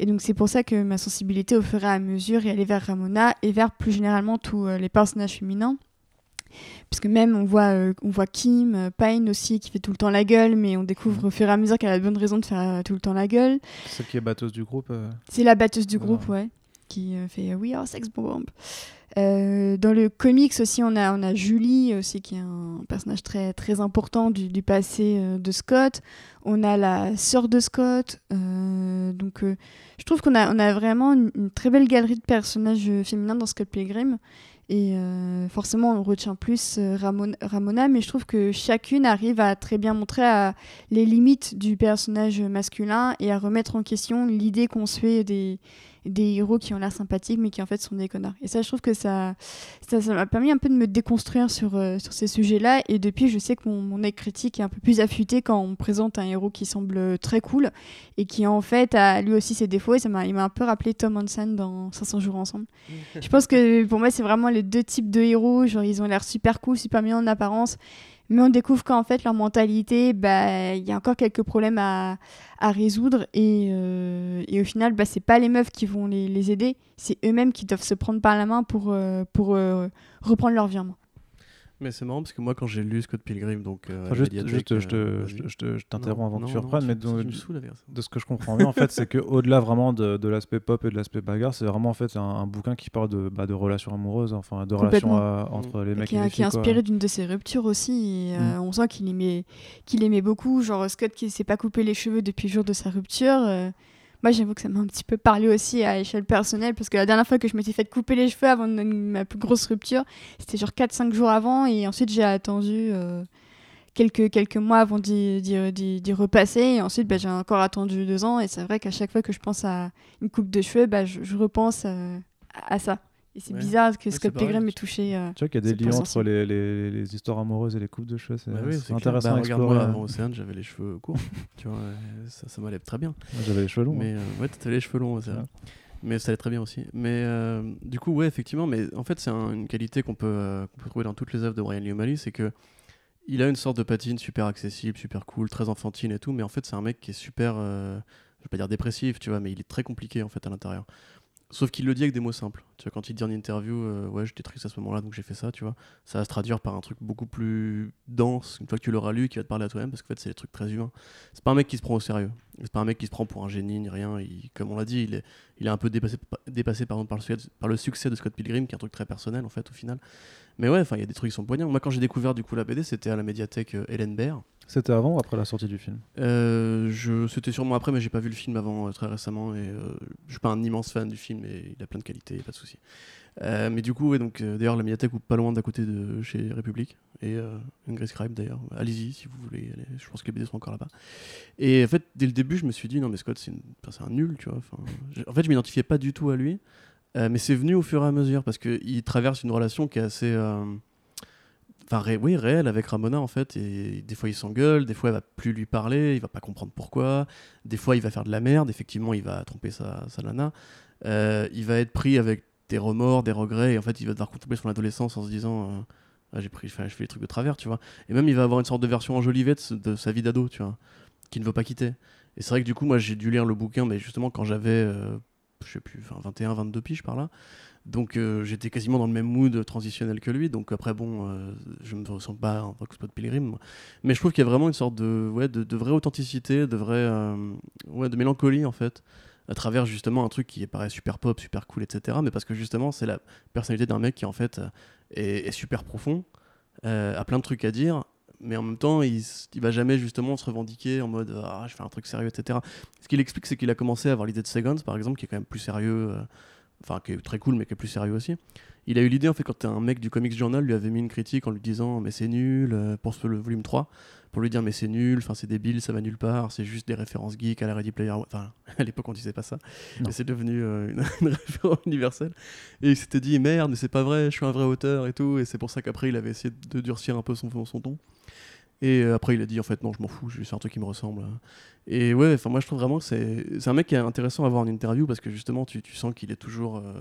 Et donc c'est pour ça que ma sensibilité au fur et à mesure est allée vers Ramona et vers plus généralement tous les personnages féminins. Puisque même on voit, euh, on voit Kim, euh, Pine aussi qui fait tout le temps la gueule, mais on découvre au fur et à mesure qu'elle a de bonnes raisons de faire euh, tout le temps la gueule. Celle qui est batteuse du groupe. C'est la batteuse du groupe, ouais, qui fait We are sex bomb. Euh, dans le comics aussi, on a, on a Julie aussi, qui est un personnage très, très important du, du passé euh, de Scott. On a la sœur de Scott. euh, donc, je trouve qu'on a, on a vraiment une, une très belle galerie de personnages féminins dans Scott Pilgrim. Et euh, forcément, on retient plus euh, Ramon- Ramona, mais je trouve que chacune arrive à très bien montrer les limites du personnage masculin et à remettre en question l'idée qu'on se fait des, des héros qui ont l'air sympathiques mais qui en fait sont des connards. Et ça, je trouve que ça ça m'a permis un peu de me déconstruire sur, euh, sur ces sujets-là. Et depuis, je sais que mon, mon œil critique est un peu plus affûté quand on me présente un héros qui semble très cool et qui en fait a lui aussi ses défauts. Et ça m'a, il m'a un peu rappelé Tom Hansen dans 500 jours ensemble. Je pense que pour moi, c'est vraiment les deux types de héros. Genre, ils ont l'air super cool, super mignons en apparence. Mais on découvre qu'en fait, leur mentalité, bah, il y a encore quelques problèmes à, à résoudre. Et, euh, et au final, bah, c'est pas les meufs qui vont les, les aider. C'est eux-mêmes qui doivent se prendre par la main pour, euh, pour euh, reprendre leur vie. Mais c'est marrant parce que moi, quand j'ai lu Scott Pilgrim, donc. euh, à enfin, juste, juste, je te, euh, je vas-y. te- je te- je t'interromps avant non, que tu reprennes, mais de, de ce que je comprends bien, en fait, c'est que au-delà vraiment de, de l'aspect pop et de l'aspect bagarre, c'est vraiment en fait un, un bouquin qui parle de, bah, de relations amoureuses, enfin de relations euh, entre les Et mecs qui, et est- les qui est filles. inspiré d'une de ses ruptures aussi. Et, euh, On sent qu'il aimait, qu'il aimait beaucoup. Genre Scott qui s'est pas coupé les cheveux depuis le jour de sa rupture. Moi, j'avoue que ça m'a un petit peu parlé aussi à échelle personnelle. Parce que la dernière fois que je m'étais fait couper les cheveux avant ma plus grosse rupture, c'était genre 4-5 jours avant. Et ensuite, j'ai attendu euh, quelques, quelques mois avant d'y, repasser. Et ensuite, bah, j'ai encore attendu deux ans. Et c'est vrai qu'à chaque fois que je pense à une coupe de cheveux, bah, je, repense euh, à ça. Et c'est Ouais. bizarre que Ouais, Scott. Pilgrim ait touché. euh, Tu vois qu'il y a des liens entre les, les, les histoires amoureuses et les coupes de cheveux, c'est Bah oui, intéressant Bah, à Regarde-moi, explorer. avant Océane, j'avais les cheveux courts. tu vois, ça, ça m'allait très bien. J'avais les cheveux longs. hein. Mais euh, ouais, t'avais les cheveux longs, c'est Ouais. vrai. Mais ça allait très bien aussi. Mais euh, du coup, ouais, effectivement, mais en fait, c'est un- une qualité qu'on peut, euh, qu'on peut trouver dans toutes les œuvres de Brian Lee O'Malley, c'est que il a une sorte de patine super accessible, super cool, très enfantine et tout, mais en fait, c'est un mec qui est super, euh, je vais pas dire dépressif, tu vois, mais il est très compliqué en fait à l'intérieur. Sauf qu'il le dit avec des mots simples. Tu vois, quand il dit en interview, euh, ouais, j'étais triste à ce moment-là, donc j'ai fait ça, tu vois, ça va se traduire par un truc beaucoup plus dense, une fois que tu l'auras lu, qui va te parler à toi-même, parce qu'en fait, c'est des trucs très humains. C'est pas un mec qui se prend au sérieux. C'est pas un mec qui se prend pour un génie ni rien. Il- comme on l'a dit, il est, il est un peu dépassé, dépassé pardon, par, le succès, par le succès de Scott Pilgrim, qui est un truc très personnel en fait au final. Mais ouais, enfin, il y a des trucs qui sont poignants. Moi, quand j'ai découvert du coup la BD, c'était à la médiathèque euh, Hélène Baird. C'était avant ou après la sortie du film? Euh, c'était sûrement après, mais j'ai pas vu le film avant euh, très récemment et euh, je suis pas un immense fan du film et il a plein de qualités, pas de souci. Euh, mais du coup, ouais, donc d'ailleurs la médiathèque ou pas loin d'à côté de chez République et Grace Scribe d'ailleurs. Allez-y si vous voulez. Je pense que les BD sont encore là-bas. Et en fait, dès le début, je me suis dit non mais Scott c'est, une- enfin, un nul, tu vois. En fait, je m'identifiais pas du tout à lui, mais c'est venu au fur et à mesure parce que il traverse une relation qui est assez enfin oui réel avec Ramona en fait et des fois il s'engueule des fois elle va plus lui parler il va pas comprendre pourquoi. Des fois il va faire de la merde effectivement il va tromper sa, sa nana. Euh, il va être pris avec des remords des regrets et en fait il va devoir contempler son adolescence en se disant euh, Ah, j'ai pris je fais les trucs de travers tu vois. Et même il va avoir une sorte de version enjolivée de, de sa vie d'ado tu vois qu'il ne veut pas quitter. Et c'est vrai que du coup moi j'ai dû lire le bouquin mais justement quand j'avais euh, je sais plus enfin 21 22 piges par là Donc euh, j'étais quasiment dans le même mood transitionnel que lui. Donc après, bon, euh, je me ressens pas en tant que Spot Pilgrim. moi. Mais je trouve qu'il y a vraiment une sorte de, ouais, de, vraie authenticité, de vraie euh, ouais, de mélancolie en fait, à travers justement un truc qui paraît super pop, super cool, etc. Mais parce que justement, c'est la personnalité d'un mec qui en fait est, super profond, a plein de trucs à dire. Mais en même temps, il, il va jamais justement se revendiquer en mode ah, je fais un truc sérieux, etc. Ce qu'il explique, c'est qu'il a commencé à avoir l'idée de Seconds, par exemple, qui est quand même plus sérieux, enfin qui est très cool, mais qui est plus sérieux aussi. Il a eu l'idée en fait quand un mec du Comics Journal lui avait mis une critique en lui disant mais c'est nul euh, pour ce- le volume 3 pour lui dire mais c'est nul, enfin c'est débile, ça va nulle part, c'est juste des références geeks à la Ready Player One. Enfin à l'époque on disait pas ça, Non. mais c'est devenu euh, une, une référence universelle. Et il s'était dit merde mais c'est pas vrai, je suis un vrai auteur et tout. Et c'est pour ça qu'après il avait essayé de durcir un peu son, son ton. Et euh, après il a dit en fait non je m'en fous, c'est un truc qui me ressemble. Et ouais, enfin moi je trouve vraiment que c'est un mec qui est intéressant à voir en interview parce que justement tu, tu sens qu'il est toujours euh,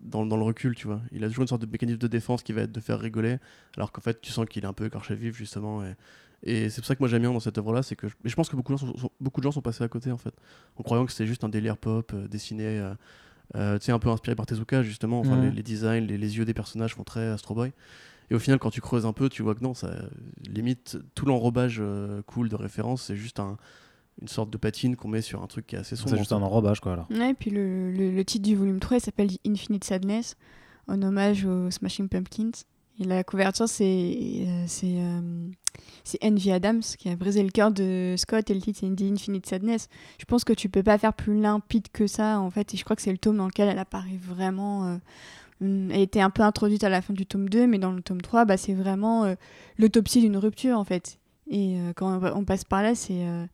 dans, dans le recul, tu vois. Il a toujours une sorte de mécanisme de défense qui va être de faire rigoler, alors qu'en fait tu sens qu'il est un peu écorché vif justement. Et, et c'est pour ça que moi j'aime bien dans cette œuvre-là, c'est que je, je pense que beaucoup de, gens sont, sont- beaucoup de gens sont passés à côté en fait, en croyant que c'était juste un délire pop euh, dessiné, euh, euh, tu sais un peu inspiré par Tezuka justement. Enfin les, les designs, les, les yeux des personnages font très Astro Boy. Et au final, quand tu creuses un peu, tu vois que non, ça limite tout l'enrobage euh, cool de référence, c'est juste un, une sorte de patine qu'on met sur un truc qui est assez sombre. C'est juste un enrobage, quoi, alors. Ouais, et puis le, le- le titre du volume 3 il s'appelle The Infinite Sadness, en hommage aux Smashing Pumpkins. Et la couverture, c'est euh, c'est euh, Envy Adams qui a brisé le cœur de Scott et le titre c'est Infinite Sadness. Je pense que tu peux pas faire plus limpide que ça en fait. Et je crois que c'est le tome dans lequel elle apparaît vraiment. euh, elle était un peu introduite à la fin du tome 2, mais dans le tome 3, bah, c'est vraiment euh, l'autopsie d'une rupture en fait. Et euh, quand on, passe par là, c'est euh,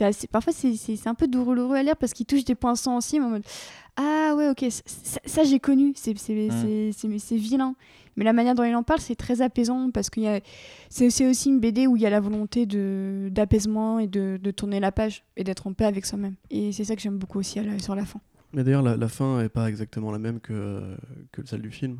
assez- parfois c'est- un peu douloureux à lire parce qu'il touche des points sensibles en mode ah ouais ok ça, ça, j'ai connu c'est Mm. c'est- vilain mais la manière dont il en parle c'est très apaisant parce que c'est aussi une BD où il y a la volonté d'apaisement et de, de tourner la page et d'être en paix avec soi-même et c'est ça que j'aime beaucoup aussi à la- sur la fin Mais d'ailleurs, la, la fin est pas exactement la même que, que celle du film.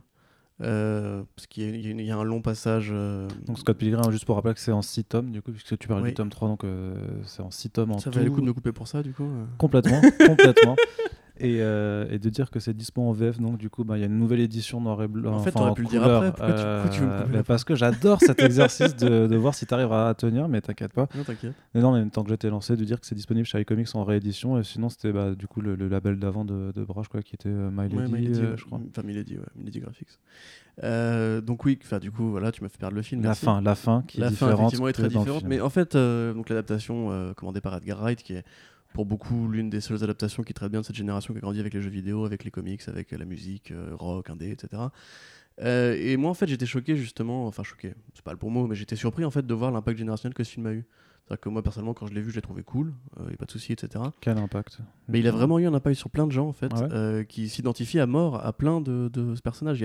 Euh, parce qu'il y, a- y y un long passage. euh, Donc Scott Pilgrim, juste pour rappeler que c'est en 6 tomes, du coup, puisque tu parles Oui. du tome 3, donc euh, c'est en 6 tomes en ça tout. valait le coup de me couper pour ça, du coup. Complètement, complètement. Et, euh, et de dire que c'est dispo en VF, donc du coup, bah, il y a une nouvelle édition noir et blanc. En fait, t'aurais pu le dire après, pourquoi tu- pourquoi tu veux me couper mais la Parce que j'adore cet exercice de, de voir si tu arrives à tenir, mais t'inquiète pas. Non, t'inquiète. Mais non, même temps que j'étais lancé, de dire que c'est disponible chez iComics en réédition, et sinon c'était bah, du coup le, le label d'avant de, de Brage, quoi, qui était euh, My Lady, Ouais, My Lady, euh, ouais. je crois. Enfin, Milady, ouais. Milady Graphics. Euh, donc, oui, du coup, voilà, tu m'as fait perdre le film. La merci. fin, la fin qui la est fin différente. effectivement est que très différente mais en fait euh, donc l'adaptation euh, commandée par Edgar Wright qui est pour beaucoup l'une des seules adaptations qui traite bien de cette génération qui a grandi avec les jeux vidéo avec les comics avec la musique euh, rock indé etc Euh, et moi en fait j'étais choqué justement enfin choqué c'est pas le bon mot mais j'étais surpris en fait de voir l'impact générationnel que ce film a eu. C'est-à-dire que moi personnellement quand je l'ai vu je l'ai trouvé cool euh, y a pas de souci etc Quel impact? Mais il a vraiment eu un impact sur plein de gens en fait, Ah ouais? euh, qui s'identifient à mort à plein de, de ce personnage.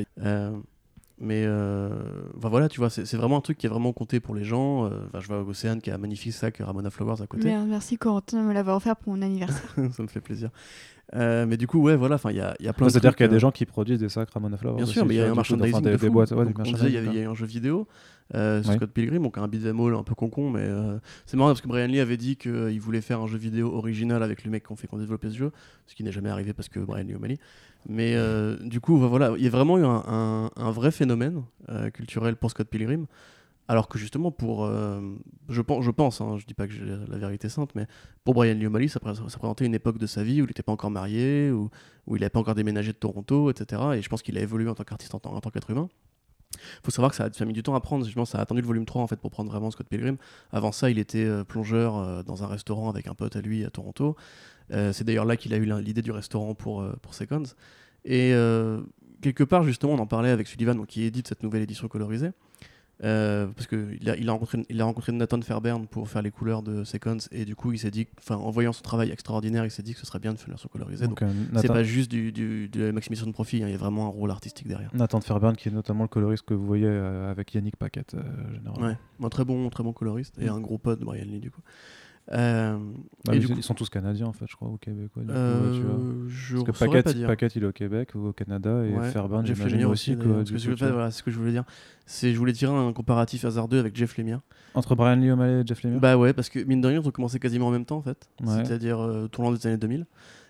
Euh, mais euh, enfin, voilà, tu vois, c'est vraiment un truc qui est vraiment compté pour les gens. Euh, enfin, je vois Océane qui a un magnifique sac Ramona Flowers à côté. Mer- merci Corentin de me l'avoir offert pour mon anniversaire Ça me fait plaisir. Euh, mais du coup, ouais, voilà, enfin, il y a, il y a plein de C'est-à-dire qu'il y a euh, des gens qui produisent des sacs Ramona Flowers. Bien aussi, sûr, mais il y a un merchandising enfin, des, de des boîtes, ouais, Donc, des on disait, il y, a eu un jeu vidéo euh, Ouais. Scott Pilgrim, donc un beat'em all un peu concon, mais euh, c'est marrant parce que Brian Lee avait dit qu'il voulait faire un jeu vidéo original avec les mecs qui ont fait qu'on développé ce jeu, ce qui n'est jamais arrivé parce que Brian Lee au Mali. Mais euh, du coup, voilà, il y a vraiment eu un, vrai phénomène euh, culturel pour Scott Pilgrim. Alors que justement, pour. euh, je pense, je pense hein, je dis pas que j'ai la vérité sainte, mais pour Brian Lee O'Malley, ça, pré- ça représentait une époque de sa vie où il n'était pas encore marié, où, il n'avait pas encore déménagé de Toronto, etc. Et je pense qu'il a évolué en tant qu'artiste, en, tant- qu'être humain. faut savoir que ça a, mis du temps à prendre. Pense que ça a attendu le volume 3 en fait, pour prendre vraiment Scott Pilgrim. Avant ça, il était plongeur dans un restaurant avec un pote à lui à Toronto. Euh, c'est d'ailleurs là qu'il a eu l'idée du restaurant pour, euh, pour Seconds. Et euh, quelque part, justement, on en parlait avec Sullivan, donc, qui édite cette nouvelle édition colorisée. Euh, parce qu'il a, il a, rencontré, il a rencontré Nathan Fairbairn pour faire les couleurs de Seconds et du coup il s'est dit, enfin en voyant son travail extraordinaire, il s'est dit que ce serait bien de faire une version colorisée. Donc, Donc, euh, c'est pas juste du, du- de la maximisation de profit, hein, il y a vraiment un rôle artistique derrière. Nathan Fairbairn, qui est notamment le coloriste que vous voyez euh, avec Yannick Paquette, généralement. Ouais, un très bon, très bon coloriste et Mm. un gros pote de Brian Lee du coup. Euh, et ils, coup, sont tous canadiens en fait, je crois, au Québec. ouais, du euh, je Parce que Paquette, pas dire. Paquette, il est au Québec ou au Canada et Ouais, Fairbairn, Jeff Lemire aussi. aussi. quoi, Parce que coup, voilà, ce que je voulais dire. C'est, je voulais tirer un comparatif hasardeux avec Jeff Lemire. Entre Brian Lee O'Malley et Jeff Lemire? Bah ouais, parce que mine de rien, ils ont commencé quasiment en même temps en fait. Ouais. C'est-à-dire euh, tournant des années 2000.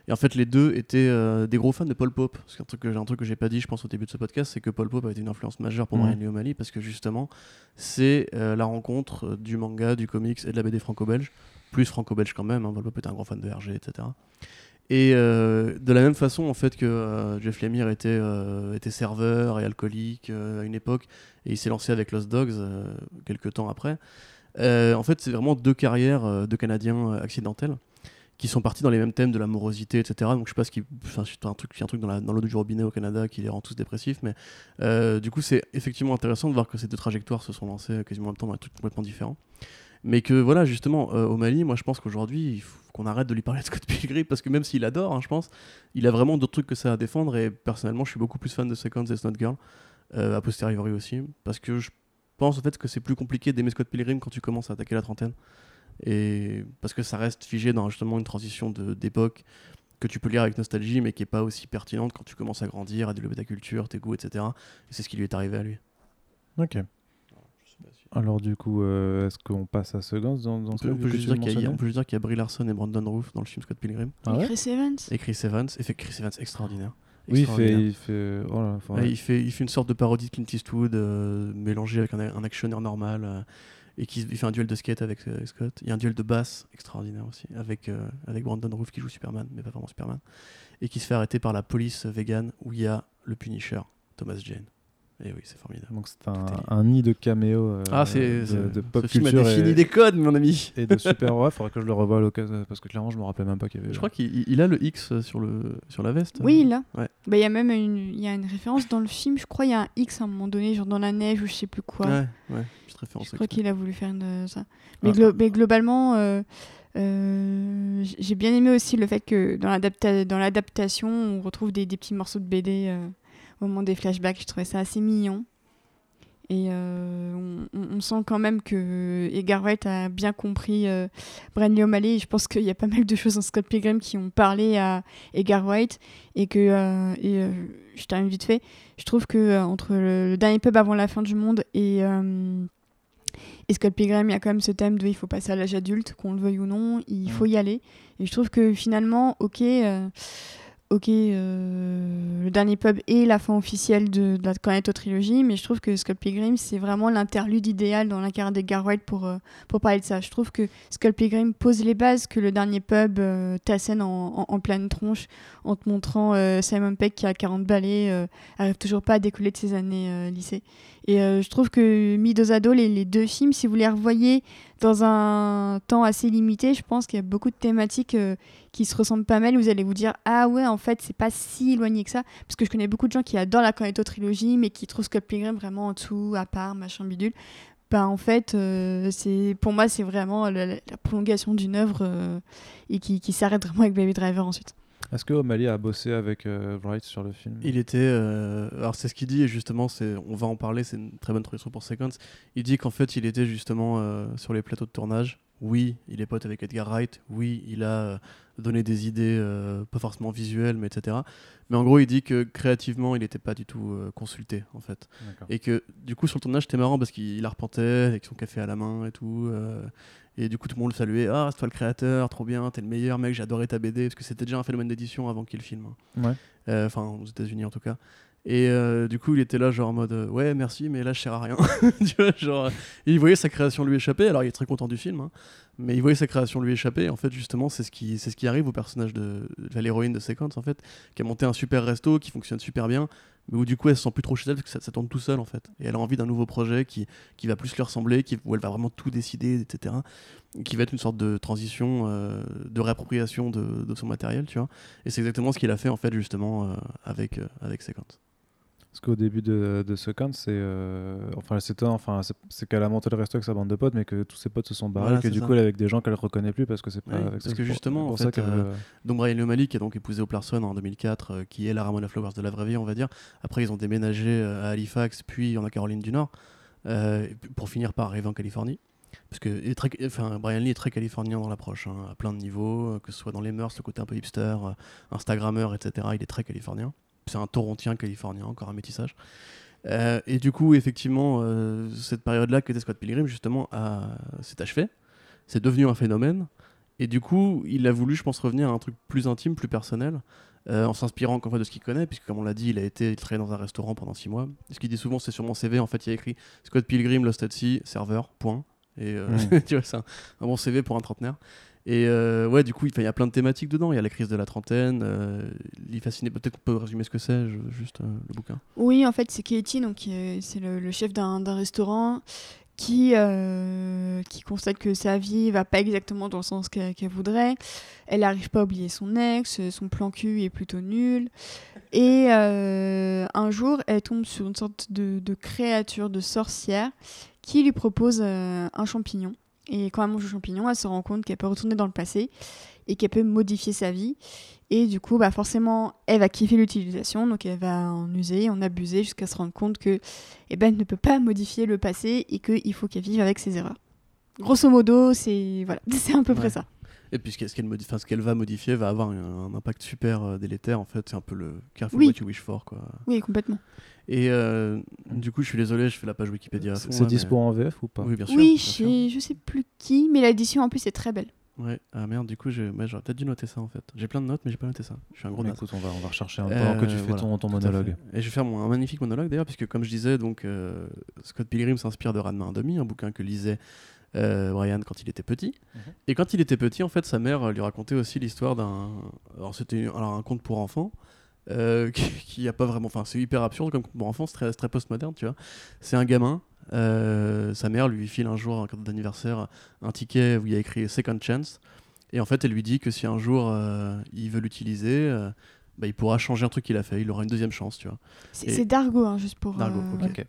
Et en fait, les deux étaient euh, des gros fans de Paul Pope. C'est un truc que j'ai un truc que j'ai pas dit, je pense, au début de ce podcast, c'est que Paul Pope a été une influence majeure pour. Brian Lee O'Malley parce que justement, c'est euh, la rencontre du manga, du comics et de la BD franco-belge, plus franco-belge quand même. Hein, Paul Pope était un grand fan de RG, etc. Et euh, de la même façon, en fait, que euh, Jeff Lemire était, euh, était serveur et alcoolique à une époque, et il s'est lancé avec Lost Dogs quelques temps après. En fait, c'est vraiment deux carrières de Canadiens accidentelles qui sont partis dans les mêmes thèmes de l'amorosité, etc. Donc je sais pas ce qui, enfin, c'est un truc, un truc dans, l'eau du robinet au Canada qui les rend tous dépressifs, mais du coup c'est effectivement intéressant de voir que ces deux trajectoires se sont lancées quasiment en même temps dans des trucs complètement différents. Mais que voilà, justement, euh, au Mali, moi je pense qu'aujourd'hui, il faut qu'on arrête de lui parler de Scott Pilgrim parce que même s'il adore, hein, je pense, il a vraiment d'autres trucs que ça à défendre. Et personnellement, je suis beaucoup plus fan de Seconds et Snot Girl, euh, a posteriori aussi, parce que je pense en fait que c'est plus compliqué d'aimer Scott Pilgrim quand tu commences à attaquer la trentaine. Et parce que ça reste figé dans justement une transition d'époque que tu peux lire avec nostalgie, mais qui est pas aussi pertinente quand tu commences à grandir, à développer ta culture, tes goûts, etc. Et c'est ce qui lui est arrivé à lui. Ok. Alors du coup, euh, est-ce qu'on passe à Seconds dans, dans On ce peut, on peut juste dire qu'il y, a- on peut juste dire qu'il y a Brie Larson et Brandon Roof dans le film Scott Pilgrim. Ah Et Chris Evans. Et Chris Evans. Et fait Chris Evans extraordinaire. Oui, il fait, Extraordinaire. il fait. Oh là, enfin, Ouais, il, fait, il fait une sorte de parodie de Clint Eastwood euh, mélangée avec un, un actionneur normal. euh, et qui il fait un duel de skate avec euh, Scott. Il y a un duel de basse extraordinaire aussi avec, euh, avec Brandon Roof qui joue Superman, mais pas vraiment Superman. Et qui se fait arrêter par la police vegan où il y a le Punisher, Thomas Jane. Et oui, c'est formidable. Donc c'est un, nid de caméos euh, ah, c'est. de, de pop ce film a culture défini et, des codes, mon ami. et de super ouais, faudrait que je le revoie à l'occasion parce que clairement je me rappelais même pas qu'il y avait. Je crois qu'il il- il a le X sur, le, sur la veste. Oui, là. Ouais. Bah, il y a même une, il y a une référence dans le film, je crois, il y a un X à un moment donné, genre dans la neige ou je sais plus quoi. Ouais, ouais, petite référence. je crois qu'il a voulu faire une, ça. Mais, Ah. glo- mais globalement, euh, euh, j'ai bien aimé aussi le fait que dans, l'adapta- dans l'adaptation, on retrouve des, des petits morceaux de BD euh, au moment des flashbacks. Je trouvais ça assez mignon. Et euh, on, sent quand même que Edgar Wright a bien compris euh, Brian Lee O'Malley. Et je pense qu'il y a pas mal de choses dans Scott Pilgrim qui ont parlé à Edgar Wright. Et que, euh, et, euh, je termine vite fait, je trouve que entre le, le dernier pub avant la fin du monde et, et Scott Pilgrim, il y a quand même ce thème de il faut passer à l'âge adulte, qu'on le veuille ou non, il faut y aller. Et je trouve que finalement, ok, ok, euh, le dernier pub est la fin officielle de, de la Cornetto trilogie, mais je trouve que Scott Pilgrim, c'est vraiment l'interlude idéal dans la carrière d'Edgar Wright pour, euh, pour parler de ça. Je trouve que Scott Pilgrim pose les bases que le dernier pub euh, t'assène en, en, en pleine tronche en te montrant euh, Simon Peck qui a 40 balais, arrive toujours pas à décoller de ses années lycée. Et euh, je trouve que mis dos les, deux films, si vous les revoyez dans un temps assez limité, je pense qu'il y a beaucoup de thématiques euh, qui se ressemblent pas mal. Vous allez vous dire, ah ouais, en fait, c'est pas si éloigné que ça. Parce que je connais beaucoup de gens qui adorent la Cornetto trilogie, mais qui trouvent Scott Pilgrim vraiment en dessous, à part, machin bidule. Bah, en fait, euh, pour moi, c'est vraiment la, prolongation d'une œuvre et qui s'arrête vraiment avec Baby Driver ensuite. Est-ce que O'Malley a bossé avec euh, Wright sur le film? Il était. euh, alors, c'est ce qu'il dit, et justement, on va en parler, c'est une très bonne traduction pour Sequence. Il dit qu'en fait, il était justement euh, sur les plateaux de tournage. Oui, il est pote avec Edgar Wright. Oui, il a donné des idées, euh, pas forcément visuelles, mais etc. Mais en gros, il dit que créativement, il n'était pas du tout euh, consulté, en fait. Et que du coup, sur le tournage, c'était marrant parce qu'il arpentait avec son café à la main et tout. Et du coup, tout le monde le saluait. Ah, c'est toi le créateur, trop bien, t'es le meilleur mec, j'ai adoré ta BD. Parce que c'était déjà un phénomène d'édition avant qu'il filme. hein. Ouais. Euh, Enfin, aux États-Unis en tout cas. Et euh, du coup, il était là, genre en mode euh, Ouais, merci, mais là, je sers à rien. tu vois, genre, il voyait sa création lui échapper. Alors, il est très content du film, hein, mais il voyait sa création lui échapper. Et en fait, justement, c'est ce qui, c'est ce qui arrive au personnage de, de l'héroïne de Séquence, en fait, qui a monté un super resto qui fonctionne super bien, mais où du coup, elle se sent plus trop chez elle parce que ça, ça tourne tout seul, en fait. Et elle a envie d'un nouveau projet qui, qui va plus lui ressembler, qui, où elle va vraiment tout décider, etc. Qui va être une sorte de transition, euh, de réappropriation de, son matériel, tu vois. Et c'est exactement ce qu'il a fait, en fait, justement, euh, avec, euh, avec Séquence. Parce qu'au début de, de Seconds, c'est euh, enfin c'est enfin qu'elle a monté le resto avec sa bande de potes, mais que tous ses potes se sont barrés, Voilà, que du ça. coup elle est avec des gens qu'elle reconnaît plus parce que c'est pas. Oui, avec parce que justement, pour en fait, euh, Donc Brian O'Malley qui a donc épousé Hope Larson en 2004, euh, qui est la Ramona Flowers de la vraie vie, on va dire. Après, ils ont déménagé euh, à Halifax, puis en Caroline du Nord, et pour finir par arriver en Californie. Parce que il est très, enfin, Brian Lee est très californien dans l'approche, hein, à plein de niveaux, que ce soit dans les mœurs, le côté un peu hipster, Instagrammeur, etc. Il est très californien. C'est un Torontien californien, encore un métissage. Euh, et du coup, effectivement, euh, cette période-là que était Scott Pilgrim, justement, a- s'est achevée. C'est devenu un phénomène. Et du coup, il a voulu, je pense, revenir à un truc plus intime, plus personnel, euh, en s'inspirant encore une fois de ce qu'il connaît, puisque comme on l'a dit, il a été il dans un restaurant pendant six mois. Ce qu'il dit souvent, c'est sur mon CV, en fait, il y a écrit Scott Pilgrim, Lost at Sea, serveur, point. Et euh, Mm. tu vois, c'est un, un bon CV pour un trentenaire. Et euh, ouais, du coup, il y a plein de thématiques dedans. Il y a la crise de la trentaine, euh, est fasciné. Peut-être qu'on peut résumer ce que c'est, juste euh, le bouquin. Oui, en fait, c'est Katie, donc c'est le, chef d'un restaurant qui, euh, qui constate que sa vie va pas exactement dans le sens qu'elle voudrait. Elle n'arrive pas à oublier son ex, son plan cul est plutôt nul. Et un jour, elle tombe sur une sorte de, créature, de sorcière, qui lui propose un champignon. Et quand elle mange le champignon, elle se rend compte qu'elle peut retourner dans le passé et qu'elle peut modifier sa vie. Et du coup, bah forcément, elle va kiffer l'utilisation, donc elle va en user, en abuser, jusqu'à se rendre compte que, eh ben, elle ne peut pas modifier le passé et qu'il faut qu'elle vive avec ses erreurs. Grosso modo, c'est voilà, c'est à peu près ça. Et puis ce qu'elle enfin, va modifier va avoir un, un impact super euh, délétère, en fait. C'est un peu le careful Oui. what you wish for, quoi. Oui, complètement. Et euh, du coup, je suis désolé, je fais la page Wikipédia. C'est dispo en VF ou pas Oui, bien sûr. oui, bien sûr. chez je sais plus qui, mais l'édition en plus est très belle. Ouais. Ah merde, du coup, ouais, j'aurais peut-être dû noter ça en fait. J'ai plein de notes, mais j'ai pas noté ça. Je suis un gros Bon, naze. écoute, on va, on va rechercher un peu Euh, pendant que tu fais voilà, ton, ton monologue. Et je vais faire mon, un magnifique monologue d'ailleurs, puisque comme je disais, donc, euh, Scott Pilgrim s'inspire de Ranma 1,5, un bouquin que lisait euh, Brian quand il était petit. Mhm. Et quand il était petit, en fait, sa mère lui racontait aussi l'histoire d'un. Alors, c'était alors, un conte pour enfants. Euh, qui, qui a pas vraiment. Enfin, c'est hyper absurde comme conte pour enfants, c'est très, très postmoderne, tu vois. C'est un gamin. euh, sa mère lui file un jour, un cadeau d'anniversaire, un ticket où il y a écrit Second Chance. Et en fait, elle lui dit que si un jour euh, il veut l'utiliser, euh, bah, il pourra changer un truc qu'il a fait. Il aura une deuxième chance, tu vois. C'est Et- c'est Dargo, hein, juste pour. Dargo, euh, ok.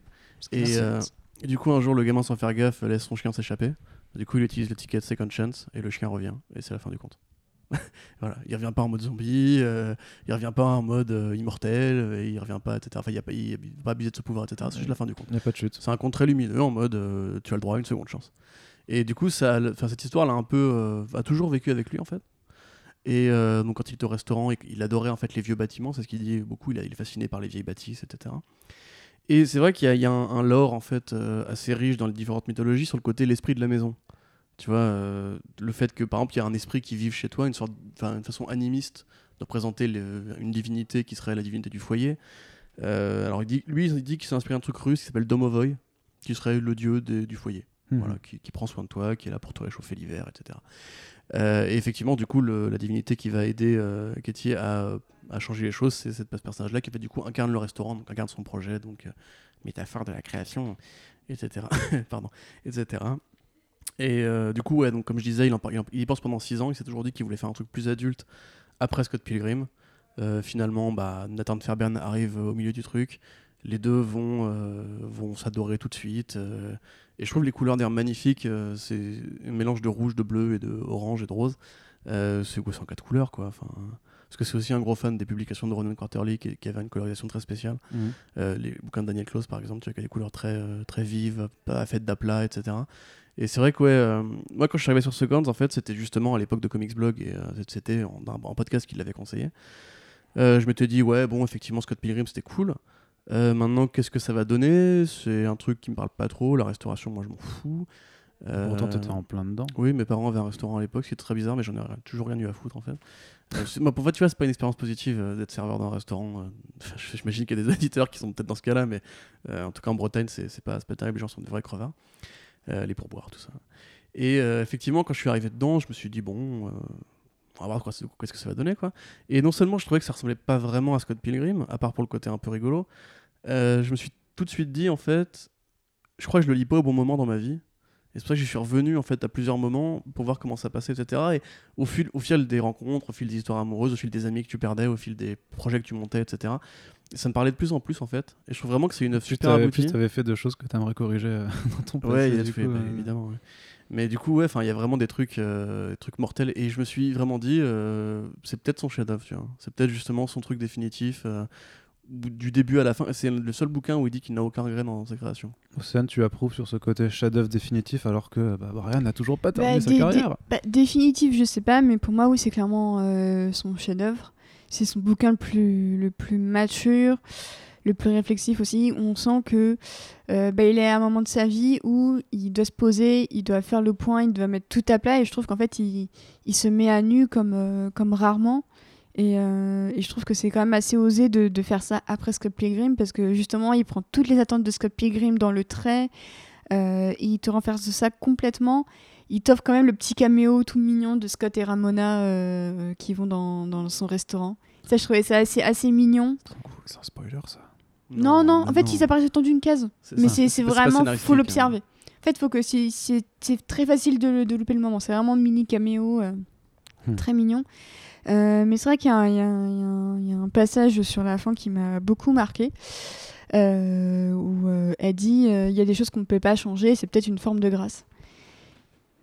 Et, euh, et du coup, un jour, le gamin, sans faire gaffe, laisse son chien s'échapper. Du coup, il utilise le ticket Second Chance et le chien revient. Et c'est la fin du conte. voilà, il revient pas en mode zombie, euh, il revient pas en mode euh, immortel, euh, il revient pas, etc. Enfin, il n'y a va pas abuser de ce pouvoir, etc. C'est juste la fin du conte. Il n'y a pas de chute. C'est un conte très lumineux en mode euh, tu as le droit à une seconde chance. Et du coup, ça, cette histoire l'a un peu, a toujours vécu avec lui en fait. Et donc quand il était au restaurant, il, adorait en fait les vieux bâtiments, c'est ce qu'il dit beaucoup. Il, a- il est fasciné par les vieilles bâtisses, etc. Et c'est vrai qu'il y a, y a un, un lore en fait assez riche dans les différentes mythologies sur le côté l'esprit de la maison. Tu vois, euh, le fait que par exemple il y a un esprit qui vive chez toi, une sorte, enfin une façon animiste de représenter le- une divinité qui serait la divinité du foyer. Euh, alors il dit, lui il dit qu'il s'est inspiré d'un truc russe qui s'appelle Domovoy, qui serait le dieu des- du foyer Mhm. voilà, qui, qui prend soin de toi, qui est là pour te réchauffer l'hiver, etc. Euh, et effectivement, du coup, le- la divinité qui va aider euh, Katie à, à changer les choses, c'est cette personnage-là qui du coup incarne le restaurant, donc incarne son projet, donc métaphore de la création, etc. Pardon, etc. Et euh, du coup, ouais, donc comme je disais, il, en, il y pense pendant 6 ans. Il s'est toujours dit qu'il voulait faire un truc plus adulte après Scott Pilgrim. Euh, finalement, bah, Nathan de Fairbairn arrive au milieu du truc. Les deux vont, euh, vont s'adorer tout de suite. et je trouve les couleurs d'ailleurs magnifiques. c'est un mélange de rouge, de bleu et de orange et de rose. C'est quoi, c'est en quatre couleurs quoi. Enfin, parce que c'est aussi un gros fan des publications de Ronan Quarterly qui, qui avait une colorisation très spéciale. Euh, les bouquins de Daniel Close par exemple, tu vois, qui a des couleurs très, euh, très vives, pas faites d'aplat, etc. Et c'est vrai que ouais, euh, moi quand je suis arrivé sur Seconds, en fait, c'était justement à l'époque de Comics Blog et euh, c'était en, en podcast qu'il l'avait conseillé. Euh, je m'étais dit ouais bon effectivement Scott Pilgrim c'était cool. Euh, maintenant qu'est-ce que ça va donner? C'est un truc qui me parle pas trop. La restauration moi je m'en fous. Euh, Pourtant, t'étais en plein dedans. oui, mes parents avaient un restaurant à l'époque, ce qui était très bizarre, mais j'en ai toujours rien eu à foutre en fait. Euh, moi, pour moi, tu vois, c'est pas une expérience positive euh, d'être serveur d'un restaurant. euh. J'imagine qu'il y a des éditeurs qui sont peut-être dans ce cas-là, mais euh, en tout cas en Bretagne, c'est pas, pas terrible, les gens sont des vrais crevards. Euh, les pourboires, tout ça. Et euh, effectivement, quand je suis arrivé dedans, je me suis dit, bon, euh, on va voir quoi qu'est-ce que ça va donner, quoi. Et non seulement je trouvais que ça ressemblait pas vraiment à Scott Pilgrim, à part pour le côté un peu rigolo, je me suis tout de suite dit, en fait, je crois que je le lis pas au bon moment dans ma vie. Et c'est pour ça que je suis revenu en fait à plusieurs moments pour voir comment ça passait, etc. Et au fil des rencontres, au fil des histoires amoureuses, au fil des amis que tu perdais, au fil des projets que tu montais, etc. ça me parlait de plus en plus en fait. Et je trouve vraiment que c'est une œuvre super aboutie. plus t'avais fait de choses que t'aimerais corriger euh, dans ton passé. Ouais, il y a du trucs, coup, bah, euh, évidemment. ouais. Mais du coup, ouais, enfin, il y a vraiment des trucs, euh, des trucs mortels. Et je me suis vraiment dit, euh, c'est peut-être son chef-d'œuvre, tu vois. C'est peut-être justement son truc définitif. euh, du début à la fin, c'est le seul bouquin où il dit qu'il n'a aucun regret dans sa création. Océane, tu approuves sur ce côté chef-d'œuvre définitif alors que bah, Brian n'a toujours pas terminé Bah, sa carrière. dé- bah, définitif, je sais pas, mais pour moi, oui, c'est clairement euh, son chef-d'œuvre. C'est son bouquin le plus, le plus mature, le plus réflexif aussi. On sent que euh, bah, il est à un moment de sa vie où il doit se poser, il doit faire le point, il doit mettre tout à plat. Et je trouve qu'en fait, il, il, se met à nu comme, euh, comme rarement. Et, euh, et, je trouve que c'est quand même assez osé de, de, faire ça après Scott Pilgrim parce que justement, il prend toutes les attentes de Scott Pilgrim dans le trait. il te renverse ça complètement il t'offre quand même le petit caméo tout mignon de Scott et Ramona euh, qui vont dans, dans, son restaurant. Ça, je trouvais ça assez, assez mignon. C'est un spoiler, ça. Non, non, en fait, ils apparaissent dans une case. Mais c'est vraiment, faut l'observer. En fait, faut que c'est très facile de, de, louper le moment. C'est vraiment mini caméo, euh, hmm. très mignon. Euh, mais c'est vrai qu'il y, y, y, a un passage sur la fin qui m'a beaucoup marqué. où elle dit il y a des choses qu'on ne peut pas changer, c'est peut-être une forme de grâce.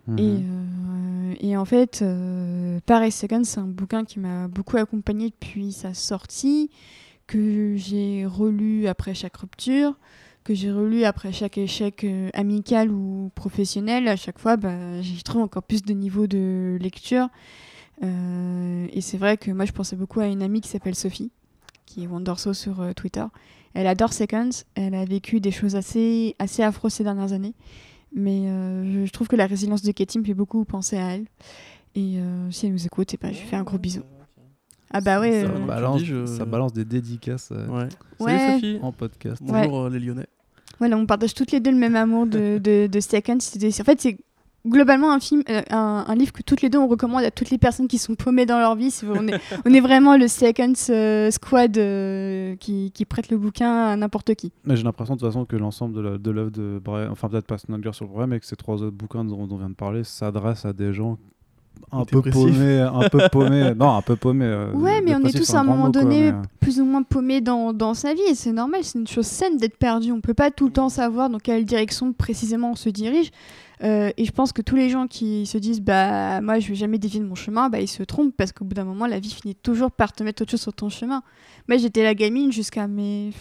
Et, mhm. euh, et, en fait, euh, Paris Second, c'est un bouquin qui m'a beaucoup accompagné depuis sa sortie, que j'ai relu après chaque rupture, que j'ai relu après chaque échec euh, amical ou professionnel. À chaque fois, bah, j'y trouve encore plus de niveau de lecture. et c'est vrai que moi, je pensais beaucoup à une amie qui s'appelle Sophie, qui est Wonderso sur Twitter. Elle adore Seconds, elle a vécu des choses assez, assez afro ces dernières années. Mais euh, je trouve que la résilience de Katie me fait beaucoup penser à elle. Et euh, si elle nous écoute, et eh ben, je lui fais un gros bisou. Ah bah ouais. Ça, euh, balance, ça balance des dédicaces ouais. Salut Sophie. en podcast. Bonjour les Lyonnais. Voilà, on partage toutes les deux le même amour de, de, de Seconds. En fait, c'est globalement un film, euh, un, livre que toutes les deux on recommande à toutes les personnes qui sont paumées dans leur vie. on, est, on est vraiment le second euh, squad euh, qui, qui, prête le bouquin à n'importe qui. Mais j'ai l'impression de toute façon que l'ensemble de l'œuvre de, Brian, enfin peut-être pas Snugger sur le problème, mais que ces trois autres bouquins dont, on vient de parler s'adressent à des gens un peu paumés, un peu paumés, non, un peu paumés. ouais, mais on est tous à un moment donné plus ou moins paumés dans, dans sa vie et c'est normal, c'est une chose saine d'être perdu. On peut pas tout le temps savoir dans quelle direction précisément on se dirige. Euh, et je pense que tous les gens qui se disent bah moi je vais jamais dévier de mon chemin, bah ils se trompent parce qu'au bout d'un moment la vie finit toujours par te mettre autre chose sur ton chemin. Moi j'étais la gamine jusqu'à mes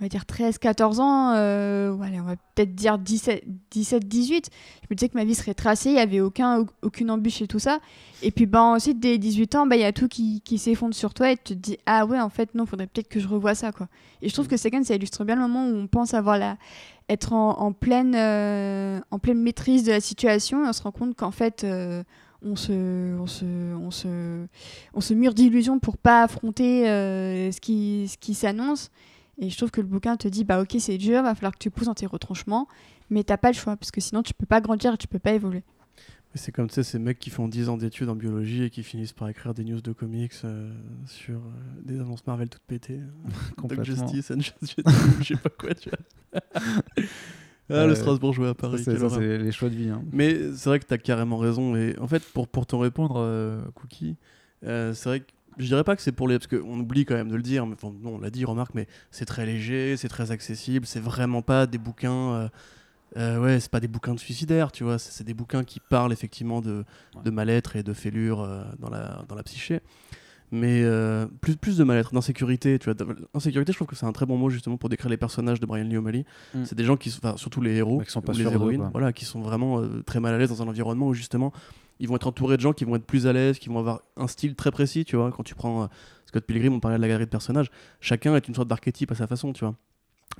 on va dire 13, 14 ans, euh, on va peut-être dire 17, 17, 18. Je me disais que ma vie serait tracée, il n'y avait aucun, aucune embûche et tout ça. Et puis bah, ensuite, dès 18 ans, bah, il y a tout qui, qui s'effondre sur toi et tu te dis Ah ouais, en fait, non, faudrait peut-être que je revoie ça. Quoi. Et je trouve que Second, ça illustre bien le moment où on pense avoir la, être en, pleine, euh, en pleine maîtrise de la situation et on se rend compte qu'en fait. Euh, on se, on se, on se, on se mure d'illusions pour pas affronter euh, ce qui, ce qui s'annonce. Et je trouve que le bouquin te dit bah ok c'est dur, va falloir que tu pousses dans tes retranchements, mais t'as pas le choix parce que sinon tu peux pas grandir et tu peux pas évoluer. C'est comme ces mecs qui font 10 ans d'études en biologie et qui finissent par écrire des news de comics sur des annonces Marvel toutes pétées. Complètement. Justice, je sais pas quoi, tu vois. Ah, le Strasbourgeois à Paris. Ça, c'est les choix de vie. Hein. Mais c'est vrai que tu as carrément raison. Et en fait, pour, pour te répondre, euh, Cookie, euh, c'est vrai que je dirais pas que c'est pour les. Parce qu'on oublie quand même de le dire. Mais, enfin, non, on l'a dit, remarque, mais c'est très léger, c'est très accessible. C'est vraiment pas des bouquins. Euh, ouais, c'est pas des bouquins de suicidaires, tu vois. C'est des bouquins qui parlent effectivement de, de mal-être et de fêlure dans, la, dans la psyché mais euh, plus, plus de mal-être, d'insécurité. Tu vois, insécurité, je trouve que c'est un très bon mot justement pour décrire les personnages de Brian Lee O'Malley. Mm. C'est des gens qui, enfin, surtout les héros, qui sont pas les héroïnes, voilà, qui sont vraiment euh, très mal à l'aise dans un environnement où justement ils vont être entourés de gens qui vont être plus à l'aise, qui vont avoir un style très précis. Tu vois, quand tu prends euh, Scott Pilgrim, on parlait de la galerie de personnages, chacun est une sorte d'archétype à sa façon, tu vois.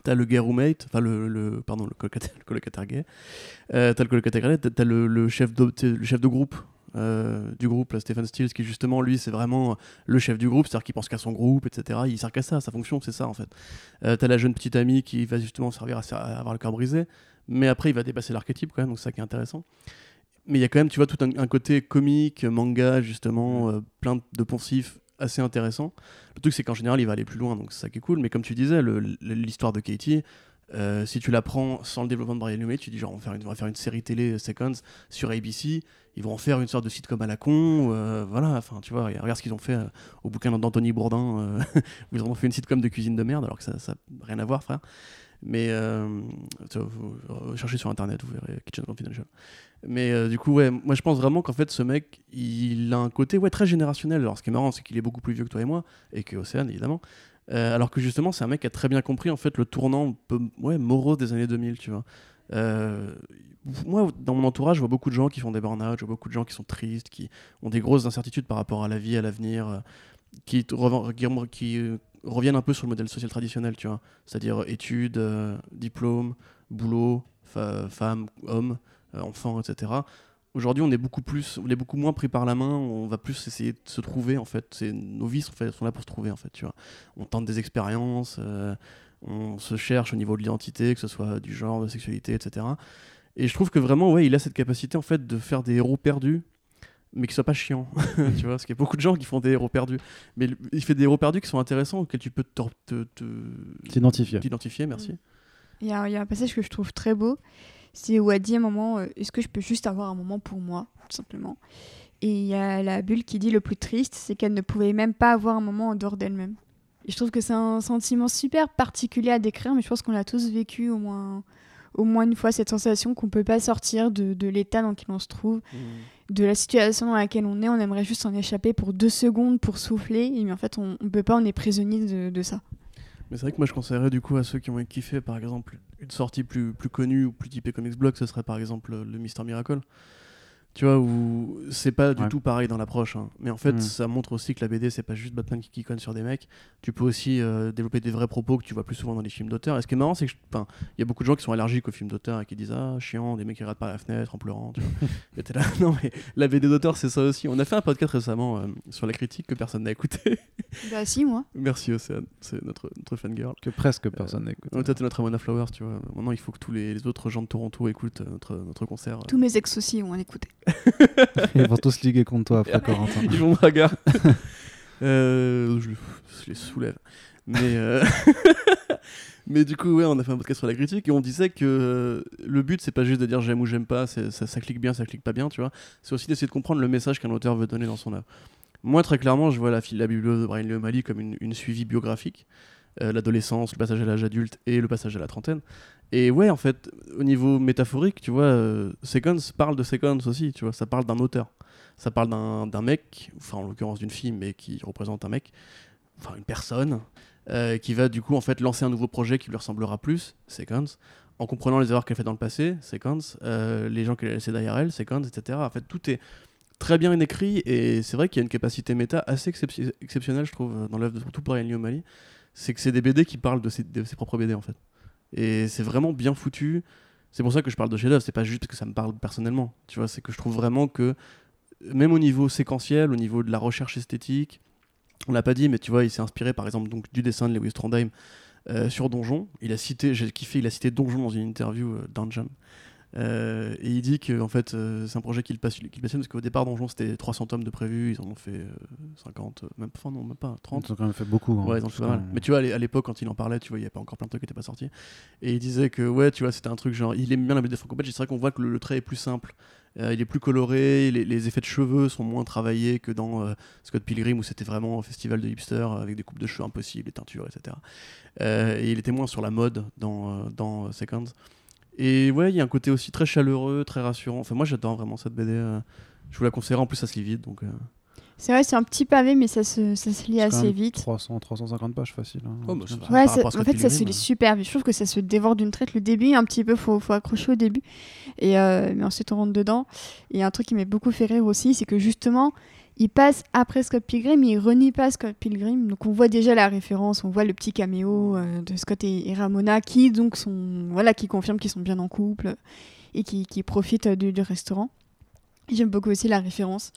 T'as le gay roommate, enfin le, pardon, le colocataire, le colocataire gay. t'as le colocataire gay, t'as le, le, chef de, groupe, euh, du groupe, Stephen Stills, qui justement, lui, c'est vraiment le chef du groupe, c'est-à-dire qu'il pense qu'à son groupe, etc. Il sert qu'à ça, sa fonction, c'est ça, en fait. Euh, T'as la jeune petite amie qui va justement servir à, avoir le cœur brisé, mais après, il va dépasser l'archétype, quand même, donc c'est ça qui est intéressant. Mais il y a quand même, tu vois, tout un, côté comique, manga, justement, euh, plein de poncifs assez intéressant. Le truc, c'est qu'en général, il va aller plus loin, donc c'est ça qui est cool. Mais comme tu disais, l'histoire de Katie, euh, si tu la prends sans le développement de Brian Lumé, tu dis genre on va faire une, on va faire une série télé Seconds sur ABC, ils vont en faire une sorte de sitcom à la con, euh, voilà, enfin tu vois, regarde ce qu'ils ont fait euh, au bouquin d'Anthony Bourdin, où ils ont fait une sitcom de cuisine de merde, alors que ça n'a rien à voir frère. Mais vous cherchez sur internet, vous verrez Kitchen Confidential. Mais du coup, ouais, moi je pense vraiment qu'en fait ce mec, il a un côté ouais, très générationnel. Alors ce qui est marrant, c'est qu'il est beaucoup plus vieux que toi et moi, et que Océane évidemment. Euh, alors que justement, c'est un mec qui a très bien compris en fait le tournant ouais, morose des années 2000, tu vois. Euh, moi, dans mon entourage, je vois beaucoup de gens qui font des burn-out, je vois beaucoup de gens qui sont tristes, qui ont des grosses incertitudes par rapport à la vie, à l'avenir, euh, qui, qui, reviennent un peu sur le modèle social traditionnel, tu vois. C'est-à-dire études, euh, diplôme, boulot, fa- femme, homme, euh, enfant, etc. Aujourd'hui, on est beaucoup plus, on est beaucoup moins pris par la main. On va plus essayer de se trouver en fait. Nos vies sont là pour se trouver en fait. Tu vois. On tente des expériences, euh, on se cherche au niveau de l'identité, que ce soit du genre, de la sexualité, etc. Et je trouve que vraiment, ouais, il a cette capacité en fait de faire des héros perdus, mais qui soient pas chiants. tu vois, parce qu'il y a beaucoup de gens qui font des héros perdus, mais il fait des héros perdus qui sont intéressants auxquels tu peux te, te- te- T'identifier. t'identifier. Merci. Il y, a, il y a un passage que je trouve très beau. C'est où elle dit à un moment euh, Est-ce que je peux juste avoir un moment pour moi Tout simplement? Et il y a la bulle qui dit Le plus triste, c'est qu'elle ne pouvait même pas avoir un moment en dehors d'elle-même. Et je trouve que c'est un sentiment super particulier à décrire, mais je pense qu'on l'a tous vécu au moins, au moins une fois, cette sensation qu'on peut pas sortir de, de l'état dans lequel on se trouve, de la situation dans laquelle on est. On aimerait juste s'en échapper pour deux secondes pour souffler, mais en fait, on, on peut pas, on est prisonnier de, ça. Mais c'est vrai que moi je conseillerais du coup à ceux qui ont kiffé par exemple une sortie plus, plus connue ou plus typée Comics Blog, ce serait par exemple le Mister Miracle. Tu vois, où c'est pas du Ouais. tout pareil dans l'approche. hein. Mais en fait, Mm. ça montre aussi que la BD, c'est pas juste Batman qui, conne sur des mecs. Tu peux aussi euh, développer des vrais propos que tu vois plus souvent dans les films d'auteur. Et ce qui est marrant, c'est que il y a beaucoup de gens qui sont allergiques aux films d'auteur et qui disent Ah, chiant, des mecs qui regardent par la fenêtre en pleurant. Tu vois. Et t'es là, non, mais la BD d'auteur, c'est ça aussi. On a fait un podcast récemment euh, sur la critique que personne n'a écouté. Bah si, moi. Merci Océane, c'est notre, notre fangirl. Que presque personne n'écoute. Ouais, toi, t'es notre Ramona Flowers, tu vois. Maintenant, il faut que tous les, les autres gens de Toronto écoutent euh, notre, notre concert. Tous mes ex aussi ont écouté. Ils vont tous liguer contre toi après, Corentin. Ils vont me regarder. Euh, je, je les soulève. Mais, euh, mais du coup, ouais, on a fait un podcast sur la critique et on disait que euh, le but, c'est pas juste de dire j'aime ou j'aime pas, ça, ça clique bien, ça clique pas bien, tu vois. C'est aussi d'essayer de comprendre le message qu'un auteur veut donner dans son œuvre. Moi, très clairement, je vois la, la bibliothèque de Brian Lee O'Malley comme une, une suivi biographique. Euh, L'adolescence, le passage à l'âge adulte et le passage à la trentaine. Et ouais, en fait, au niveau métaphorique, tu vois, euh, Seconds parle de Seconds aussi, tu vois, ça parle d'un auteur. Ça parle d'un mec, enfin en l'occurrence d'une fille, mais qui représente un mec, enfin une personne, euh, qui va du coup en fait lancer un nouveau projet qui lui ressemblera plus, Seconds, en comprenant les erreurs qu'elle fait dans le passé, Seconds, euh, les gens qu'elle a laissés derrière elle, Seconds, etc. En fait, tout est très bien écrit et c'est vrai qu'il y a une capacité méta assez excep- exceptionnelle, je trouve, dans l'œuvre de surtout Brian Lee O'Malley. C'est que c'est des BD qui parlent de ses propres BD en fait. Et c'est vraiment bien foutu. C'est pour ça que je parle de chef-d'œuvre, c'est pas juste que ça me parle personnellement. Tu vois, c'est que je trouve vraiment que, même au niveau séquentiel, au niveau de la recherche esthétique, on l'a pas dit, mais tu vois, il s'est inspiré par exemple donc, du dessin de Lewis Trondheim euh, sur Donjon. Il a cité, j'ai kiffé, il a cité Donjon dans une interview euh, d'Anjam. Euh, et il dit que en fait euh, c'est un projet qu'il passionne, qu'il passionne parce qu'au départ Donjon c'était 300 tomes de prévu, ils en ont fait euh, 50, euh, même enfin non même pas 30. Ils ont quand même fait beaucoup. hein, Ouais, ils ont fait pas mal. Mais tu vois, à l'é- à l'époque, quand il en parlait, tu vois, il y avait pas encore plein de trucs qui étaient pas sortis. Et il disait que, ouais, tu vois, c'était un truc genre, il aime bien la BD franco-belge. C'est vrai qu'on voit que le, le trait est plus simple. Il est plus coloré, les, les effets de cheveux sont moins travaillés que dans Scott Pilgrim où c'était vraiment un festival de hipsters avec des coupes de cheveux impossibles, des teintures, etc. Et il était moins sur la mode dans, dans Seconds. Et ouais, il y a un côté aussi très chaleureux, très rassurant. Enfin, moi, j'adore vraiment cette BD. euh, je vous la conseillerais, en plus, ça se lit vite. Donc, euh, C'est vrai, c'est un petit pavé, mais ça se, ça se lit assez vite. 300, 350 pages facile. hein, Oh, un bah. Ouais, ça- en fait, ça se lit euh. super vite. Je trouve que ça se dévore d'une traite. Le début, un petit peu, faut, faut accrocher au début. Et, euh, mais ensuite, on rentre dedans. Et un truc qui m'a beaucoup fait rire aussi, c'est que justement, il passe après Scott Pilgrim, mais il renie pas Scott Pilgrim. Donc, on voit déjà la référence, on voit le petit caméo euh, de Scott et, Ramona qui, donc, sont, voilà, qui confirment qu'ils sont bien en couple et qui, qui profitent du, du restaurant. J'aime beaucoup aussi la référence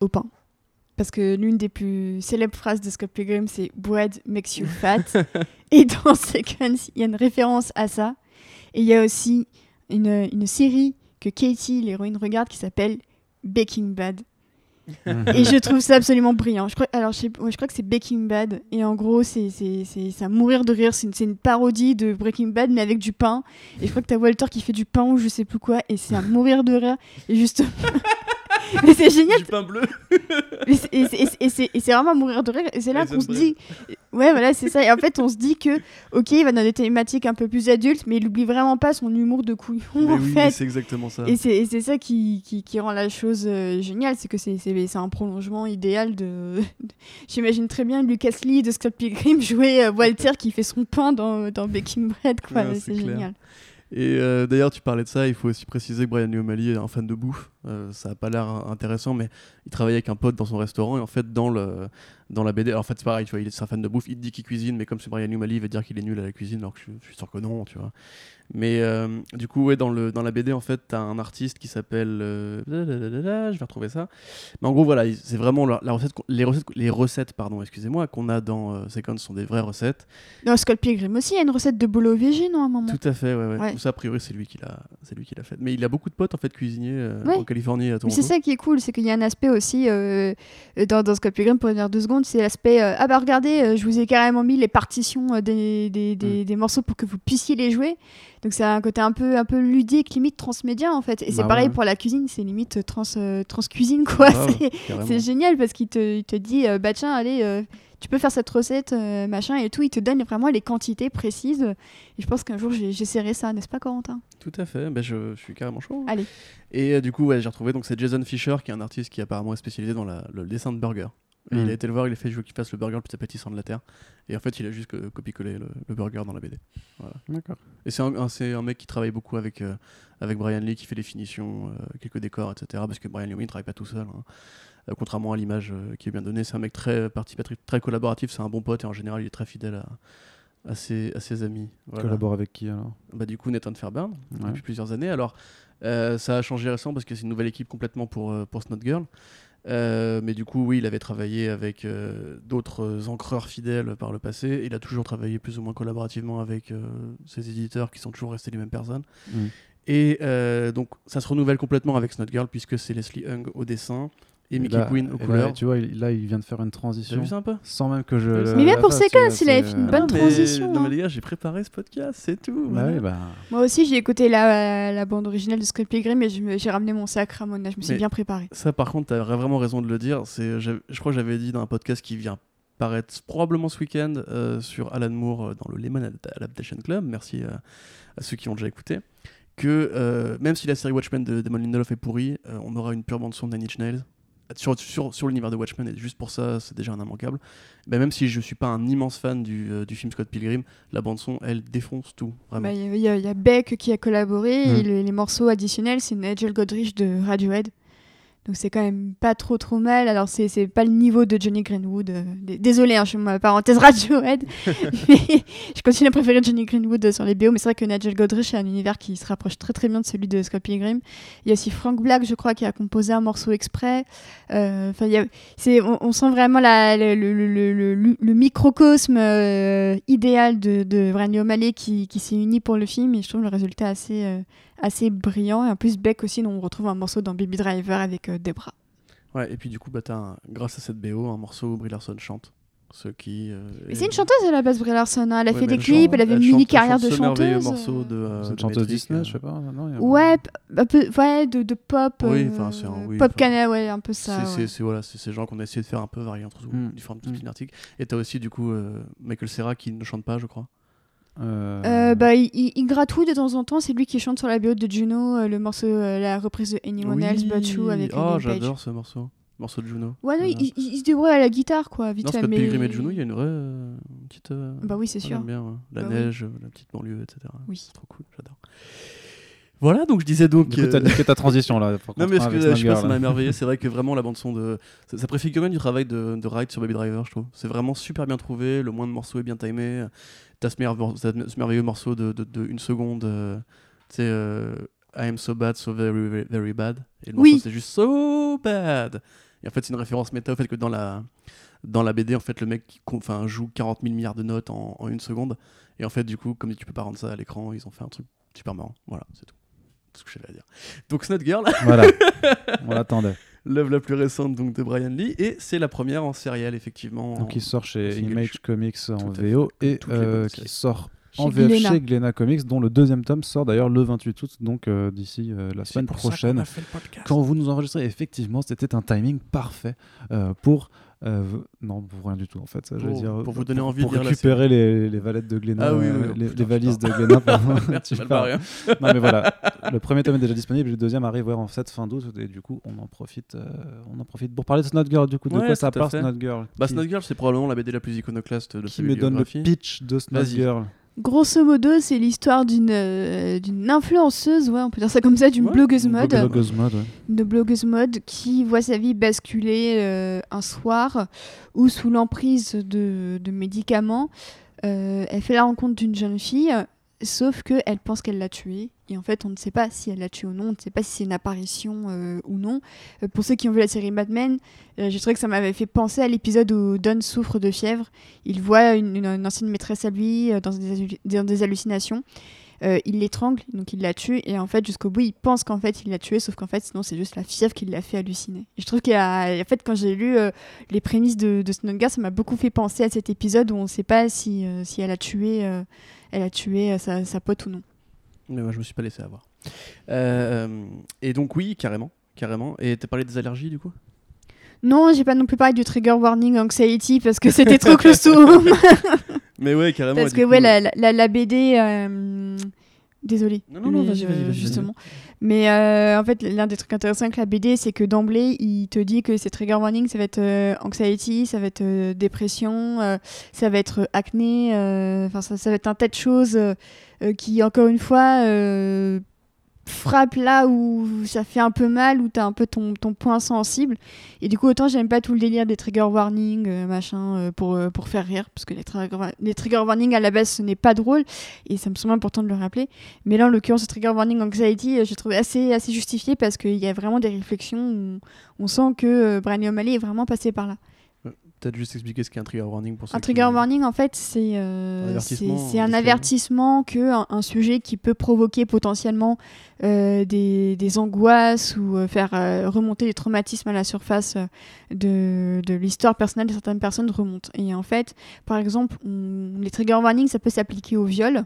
au pain. Parce que l'une des plus célèbres phrases de Scott Pilgrim, c'est Bread makes you fat. et dans Seconds, il y a une référence à ça. Et il y a aussi une, une série que Katie, l'héroïne, regarde qui s'appelle Baking Bad. Et je trouve ça absolument brillant. Je crois, alors, je, crois que c'est Baking Bad. Et en gros, c'est à mourir de rire. C'est une, c'est une parodie de Breaking Bad, mais avec du pain. Et je crois que t'as Walter qui fait du pain ou je sais plus quoi. Et c'est à mourir de rire. Et justement. mais c'est génial. Du pain bleu Et c'est- vraiment mourir de rire. Et c'est là qu'on se dit. Ouais, voilà, c'est ça. Et en fait, on se dit que, ok, il va dans des thématiques un peu plus adultes, mais il oublie vraiment pas son humour de couillon, Mais en oui, fait. c'est exactement ça. Et c'est ça qui, qui, qui rend la chose euh, géniale, c'est que c'est un prolongement idéal de... J'imagine très bien Lucas Lee de Scott Pilgrim jouer euh, Walter qui fait son pain dans, dans Baking Bread, quoi. Ouais, c'est génial. Et euh, d'ailleurs, tu parlais de ça, il faut aussi préciser que Brian O'Malley est un fan de bouffe. Euh, ça a pas l'air intéressant, mais il travaillait avec un pote dans son restaurant et en fait, dans le, dans la BD. Alors, en fait, c'est pareil, tu vois, il est un fan de bouffe, il dit qu'il cuisine, mais comme c'est Brian Newmally, il va dire qu'il est nul à la cuisine, alors que je, je suis sûr que non, tu vois. Mais euh, du coup, ouais, dans, le, dans la BD, en fait, t'as un artiste qui s'appelle. euh, je vais retrouver ça. Mais en gros, voilà, il- c'est vraiment la, la recette, les recettes, les recettes pardon, excusez-moi, qu'on a dans euh, Second sont des vraies recettes. Dans Scott Pilgrim aussi, il y a une recette de bolo végé, non, à un moment Tout à fait, ouais, ouais. Ouais. Ça, a priori, c'est lui qui l'a, c'est lui qui l'a fait. Mais il a beaucoup de potes en fait cuisiniers euh, Ouais. en Californie à Mais Toronto. c'est ça qui est cool, c'est qu'il y a un aspect aussi dans, dans Scott Pilgrim, pour revenir deux secondes, c'est l'aspect ah bah regardez, je vous ai carrément mis les partitions des, des, des- des morceaux pour que vous puissiez les jouer. Donc c'est un côté un peu, un peu ludique, limite transmédia en fait. Et c'est Bah pareil ouais. pour la cuisine, c'est limite trans, euh, transcuisine quoi. C'est- génial parce qu'il te, te dit euh, bah tiens, allez. euh, tu peux faire cette recette, euh, machin et tout. Il te donne vraiment les quantités précises. Et je pense qu'un jour, j'essaierai ça, n'est-ce pas, Corentin? Tout à fait, ben, je, je suis carrément chaud. Allez. Et euh, du coup, ouais, j'ai retrouvé donc c'est Jason Fisher qui est un artiste qui apparemment est spécialisé dans la- le dessin de burger. Et Mm. Il a été le voir, il a fait je veux qu'il fasse le burger le plus appétissant de la terre. Et en fait, il a juste co- copié-collé le, le burger dans la BD. D'accord. Et c'est un, un- c'est un mec qui travaille beaucoup avec, euh, avec Brian Lee, qui fait les finitions, euh, quelques décors, etc. Parce que Brian Lee, il ne travaille pas tout seul. hein. Euh, contrairement à l'image qui est bien donnée, c'est un mec très participatif, très collaboratif, c'est un bon pote et en général, il est très fidèle à, à, ses, à ses amis. Voilà. Collabore avec qui alors? Bah, du coup, Nathan Fairbairn, Ouais. depuis plusieurs années. Alors, euh, ça a changé récemment parce que c'est une nouvelle équipe complètement pour, euh, pour Snot Girl. Euh, mais du coup, oui, il avait travaillé avec euh, d'autres encreurs fidèles par le passé. Il a toujours travaillé plus ou moins collaborativement avec euh, ses éditeurs qui sont toujours restés les mêmes personnes. Mm. Et donc, ça se renouvelle complètement avec Snot Girl puisque c'est Leslie Hung au dessin et Mickey Quinn aux là, couleurs. tu vois, il- là, il vient de faire une transition vu ça un peu? Sans même que je. Mais le- Mais même pour fasse, casses, il avait fait une euh, bonne Non, mais- transition, Non, mais hein. les gars, j'ai préparé ce podcast, c'est tout. Bah bah. Moi aussi, j'ai écouté la, la bande originale de Scott Pilgrim et j'ai ramené mon sac Ramona. Je me suis Mais- bien préparée. Ça, par contre, t'as vraiment raison de le dire. Je crois que j'avais dit dans un podcast qui vient paraître probablement ce week-end euh, sur Alan Moore euh, dans le Lemon Ad- Adaptation Club. Merci euh, à ceux qui ont déjà écouté. Que euh, même si la série Watchmen de Damon Lindelof est pourrie, euh, on aura une pure bande son de Nine Inch Nails. Sur, sur, sur l'univers de Watchmen, et juste pour ça, c'est déjà un immanquable. Ben, même si je suis pas un immense fan du, euh, du film Scott Pilgrim, la bande son, elle défonce tout. Bah, Il y, a- y Beck qui a collaboré Mm. et le- les morceaux additionnels, c'est Nigel Godrich de Radiohead. Donc c'est quand même pas trop trop mal. Alors c'est c'est pas le niveau de Johnny Greenwood. euh, Désolé, hein, je fais ma parenthèse Radiohead. mais je continue à préférer Johnny Greenwood sur les BO. Mais c'est vrai que Nigel Godrich a un univers qui se rapproche très très bien de celui de Scott Pilgrim. Il y a aussi Frank Black, je crois, qui a composé un morceau exprès. Euh, Enfin, il y a- c'est- on, on sent vraiment la- le, le- le- microcosme euh, idéal de, de O'Malley qui, qui s'est uni pour le film et je trouve le résultat assez, euh, assez brillant. Et en plus, Beck aussi, dont on retrouve un morceau dans Baby Driver avec euh, Debra. Ouais, et puis du coup, bah, t'as un- grâce à cette BO, un morceau où Brie Larson chante. Ce qui. euh, Mais c'est une chanteuse à la base, Brie Larson. hein. Elle a Ouais, fait des chante- clips, elle avait une mini carrière chante de chanteuse. morceau de. euh, C'est une de chanteuse Disney, euh, je sais pas. Non, il y a- Ouais, p- un peu, ouais, de, de pop. Oui, enfin, c'est un- oui, pop enfin, cana, ouais, un peu ça. c'est- ouais. c'est c'est- voilà, c'est ces gens qu'on a essayé de faire un peu varier entre Mm. différentes Mm. artistiques. Et t'as aussi du coup euh, Michael Serra qui ne chante pas, je crois. Euh, Euh, bah, il, il- il gratouille de temps en temps, c'est lui qui chante sur la BO de Juno, euh, le morceau, la reprise de Anyone Else But You avec Oh, j'adore ce morceau. Morceau de Juno. Ouais, non, il, se débrouille à la guitare, quoi, vite Non, fait. Mais... Pilgrim et Juno, il y a une vraie euh, petite. euh, Bah oui, c'est sûr. Bien, ouais. La Bah oui. neige, la petite banlieue, etc. Oui. C'est trop cool, j'adore. Voilà, donc je disais donc. Du coup, t'as euh, niqué ta transition là. pour Non mais que je sais pas, ça m'a émerveillé. C'est vrai que vraiment la bande son de ça, ça préfigure bien du travail de, de Ride sur Baby Driver, je trouve. C'est vraiment super bien trouvé. Le moins de morceaux est bien timé. T'as ce, merveilleux- ce merveilleux morceau de, de, de une seconde. euh, tu sais, euh, I am so bad, so very very, very bad. Et le Oui. morceau c'est juste so bad. Et en fait c'est une référence méta au fait que dans la dans la BD en fait le mec enfin, joue 40 000 milliards de notes en, en une seconde. Et en fait du coup comme tu peux pas rendre ça à l'écran, ils ont fait un truc super marrant. Voilà, c'est tout. Ce que j'avais à dire. Donc Snot Girl. Voilà, on l'attendait. l'œuvre la plus récente donc de Brian Lee et c'est la première en sérial effectivement. Donc il sort chez Image. Comics en VO et euh, qui sort Chez en VF Glénat. chez Glénat Comics, dont le deuxième tome sort d'ailleurs le 28 août, donc euh, d'ici euh, la semaine pour ça qu'on prochaine. a fait le podcast. Quand vous nous enregistrez, effectivement, c'était un timing parfait euh, pour. Euh, non, pour rien du tout en fait. Ça, je veux Pour- dire, pour vous donner envie de pour récupérer les, les valettes de Glénat, Ah oui, oui, oui, les, putain, les valises putain. de Glénat. pardon. Merci, Tu hein. non mais voilà, le premier tome est déjà disponible, le deuxième arrive en cette fin d'août et du coup on en profite, euh, on en profite pour parler de Snot Girl. Du coup, de Ouais, quoi ça parle fait. Snot Girl? Bah, qui, Snot Girl, c'est probablement la BD la plus iconoclaste de qui me donne le pitch de Snot Vas-y. Girl Grosso modo, c'est l'histoire d'une euh, d'une influenceuse, ouais, on peut dire ça comme ça, d'une Ouais, blogueuse Une mode, blogueuse mode, ouais. de blogueuse mode qui voit sa vie basculer euh, un soir où sous l'emprise de, de médicaments, euh, elle fait la rencontre d'une jeune fille, sauf que elle pense qu'elle l'a tuée. Et en fait, on ne sait pas si elle l'a tuée ou non, on ne sait pas si c'est une apparition euh, ou non. Euh, pour ceux qui ont vu la série Mad Men, euh, j'ai trouvé que ça m'avait fait penser à l'épisode où Don souffre de fièvre. Il voit une, ancienne maîtresse à lui euh, dans des, hallucinations. Il l'étrangle, donc il la tue, et en fait, jusqu'au bout, il pense qu'en fait, il l'a tué, sauf qu'en fait, sinon, c'est juste la fièvre qui l'a fait halluciner. Et je trouve qu'il y a. En fait, quand j'ai lu les prémices de, de ça m'a beaucoup fait penser à cet épisode où on ne sait pas si, si elle a tué, elle a tué sa, sa pote ou non. Mais moi, je me suis pas laissé avoir. Euh, et donc, oui, carrément. Carrément. Et t'as parlé des allergies, du coup? Non, j'ai pas non plus parlé du trigger warning anxiety parce que c'était trop clousou. Mais ouais, carrément. parce que, coup, ouais, la, la, la- BD. euh, Désolée. Non, non, non, vas-y, vas-y, Justement. Mais euh, en fait, l'un des trucs intéressants avec la BD, c'est que d'emblée, il te dit que ces trigger warnings, ça va être euh, anxiety, ça va être euh, dépression, euh, ça va être acné, euh, enfin, ça, ça va être un tas de choses euh, euh, qui, encore une fois, euh, frappent là où ça fait un peu mal, où tu as un peu ton, point sensible. Et du coup, autant j'aime pas tout le délire des trigger warnings, euh, machin, euh, pour, euh, pour faire rire, parce que les, trigger les trigger warnings à la base, ce n'est pas drôle, et ça me semble important de le rappeler. Mais là, en l'occurrence, le trigger warning anxiety, euh, j'ai trouvé assez, assez justifié parce qu'il y a vraiment des réflexions où on sent que euh, Brian O'Malley est vraiment passé par là. Peut-être juste expliquer ce qu'est un trigger warning pour Un qui- trigger warning, en fait, c'est euh, Un avertissement, c'est un sujet qui peut provoquer potentiellement euh, des, des angoisses ou euh, faire euh, remonter les traumatismes à la surface de, de l'histoire personnelle de certaines personnes remonte. Et en fait, par exemple, on- les trigger warnings, ça peut s'appliquer au viol.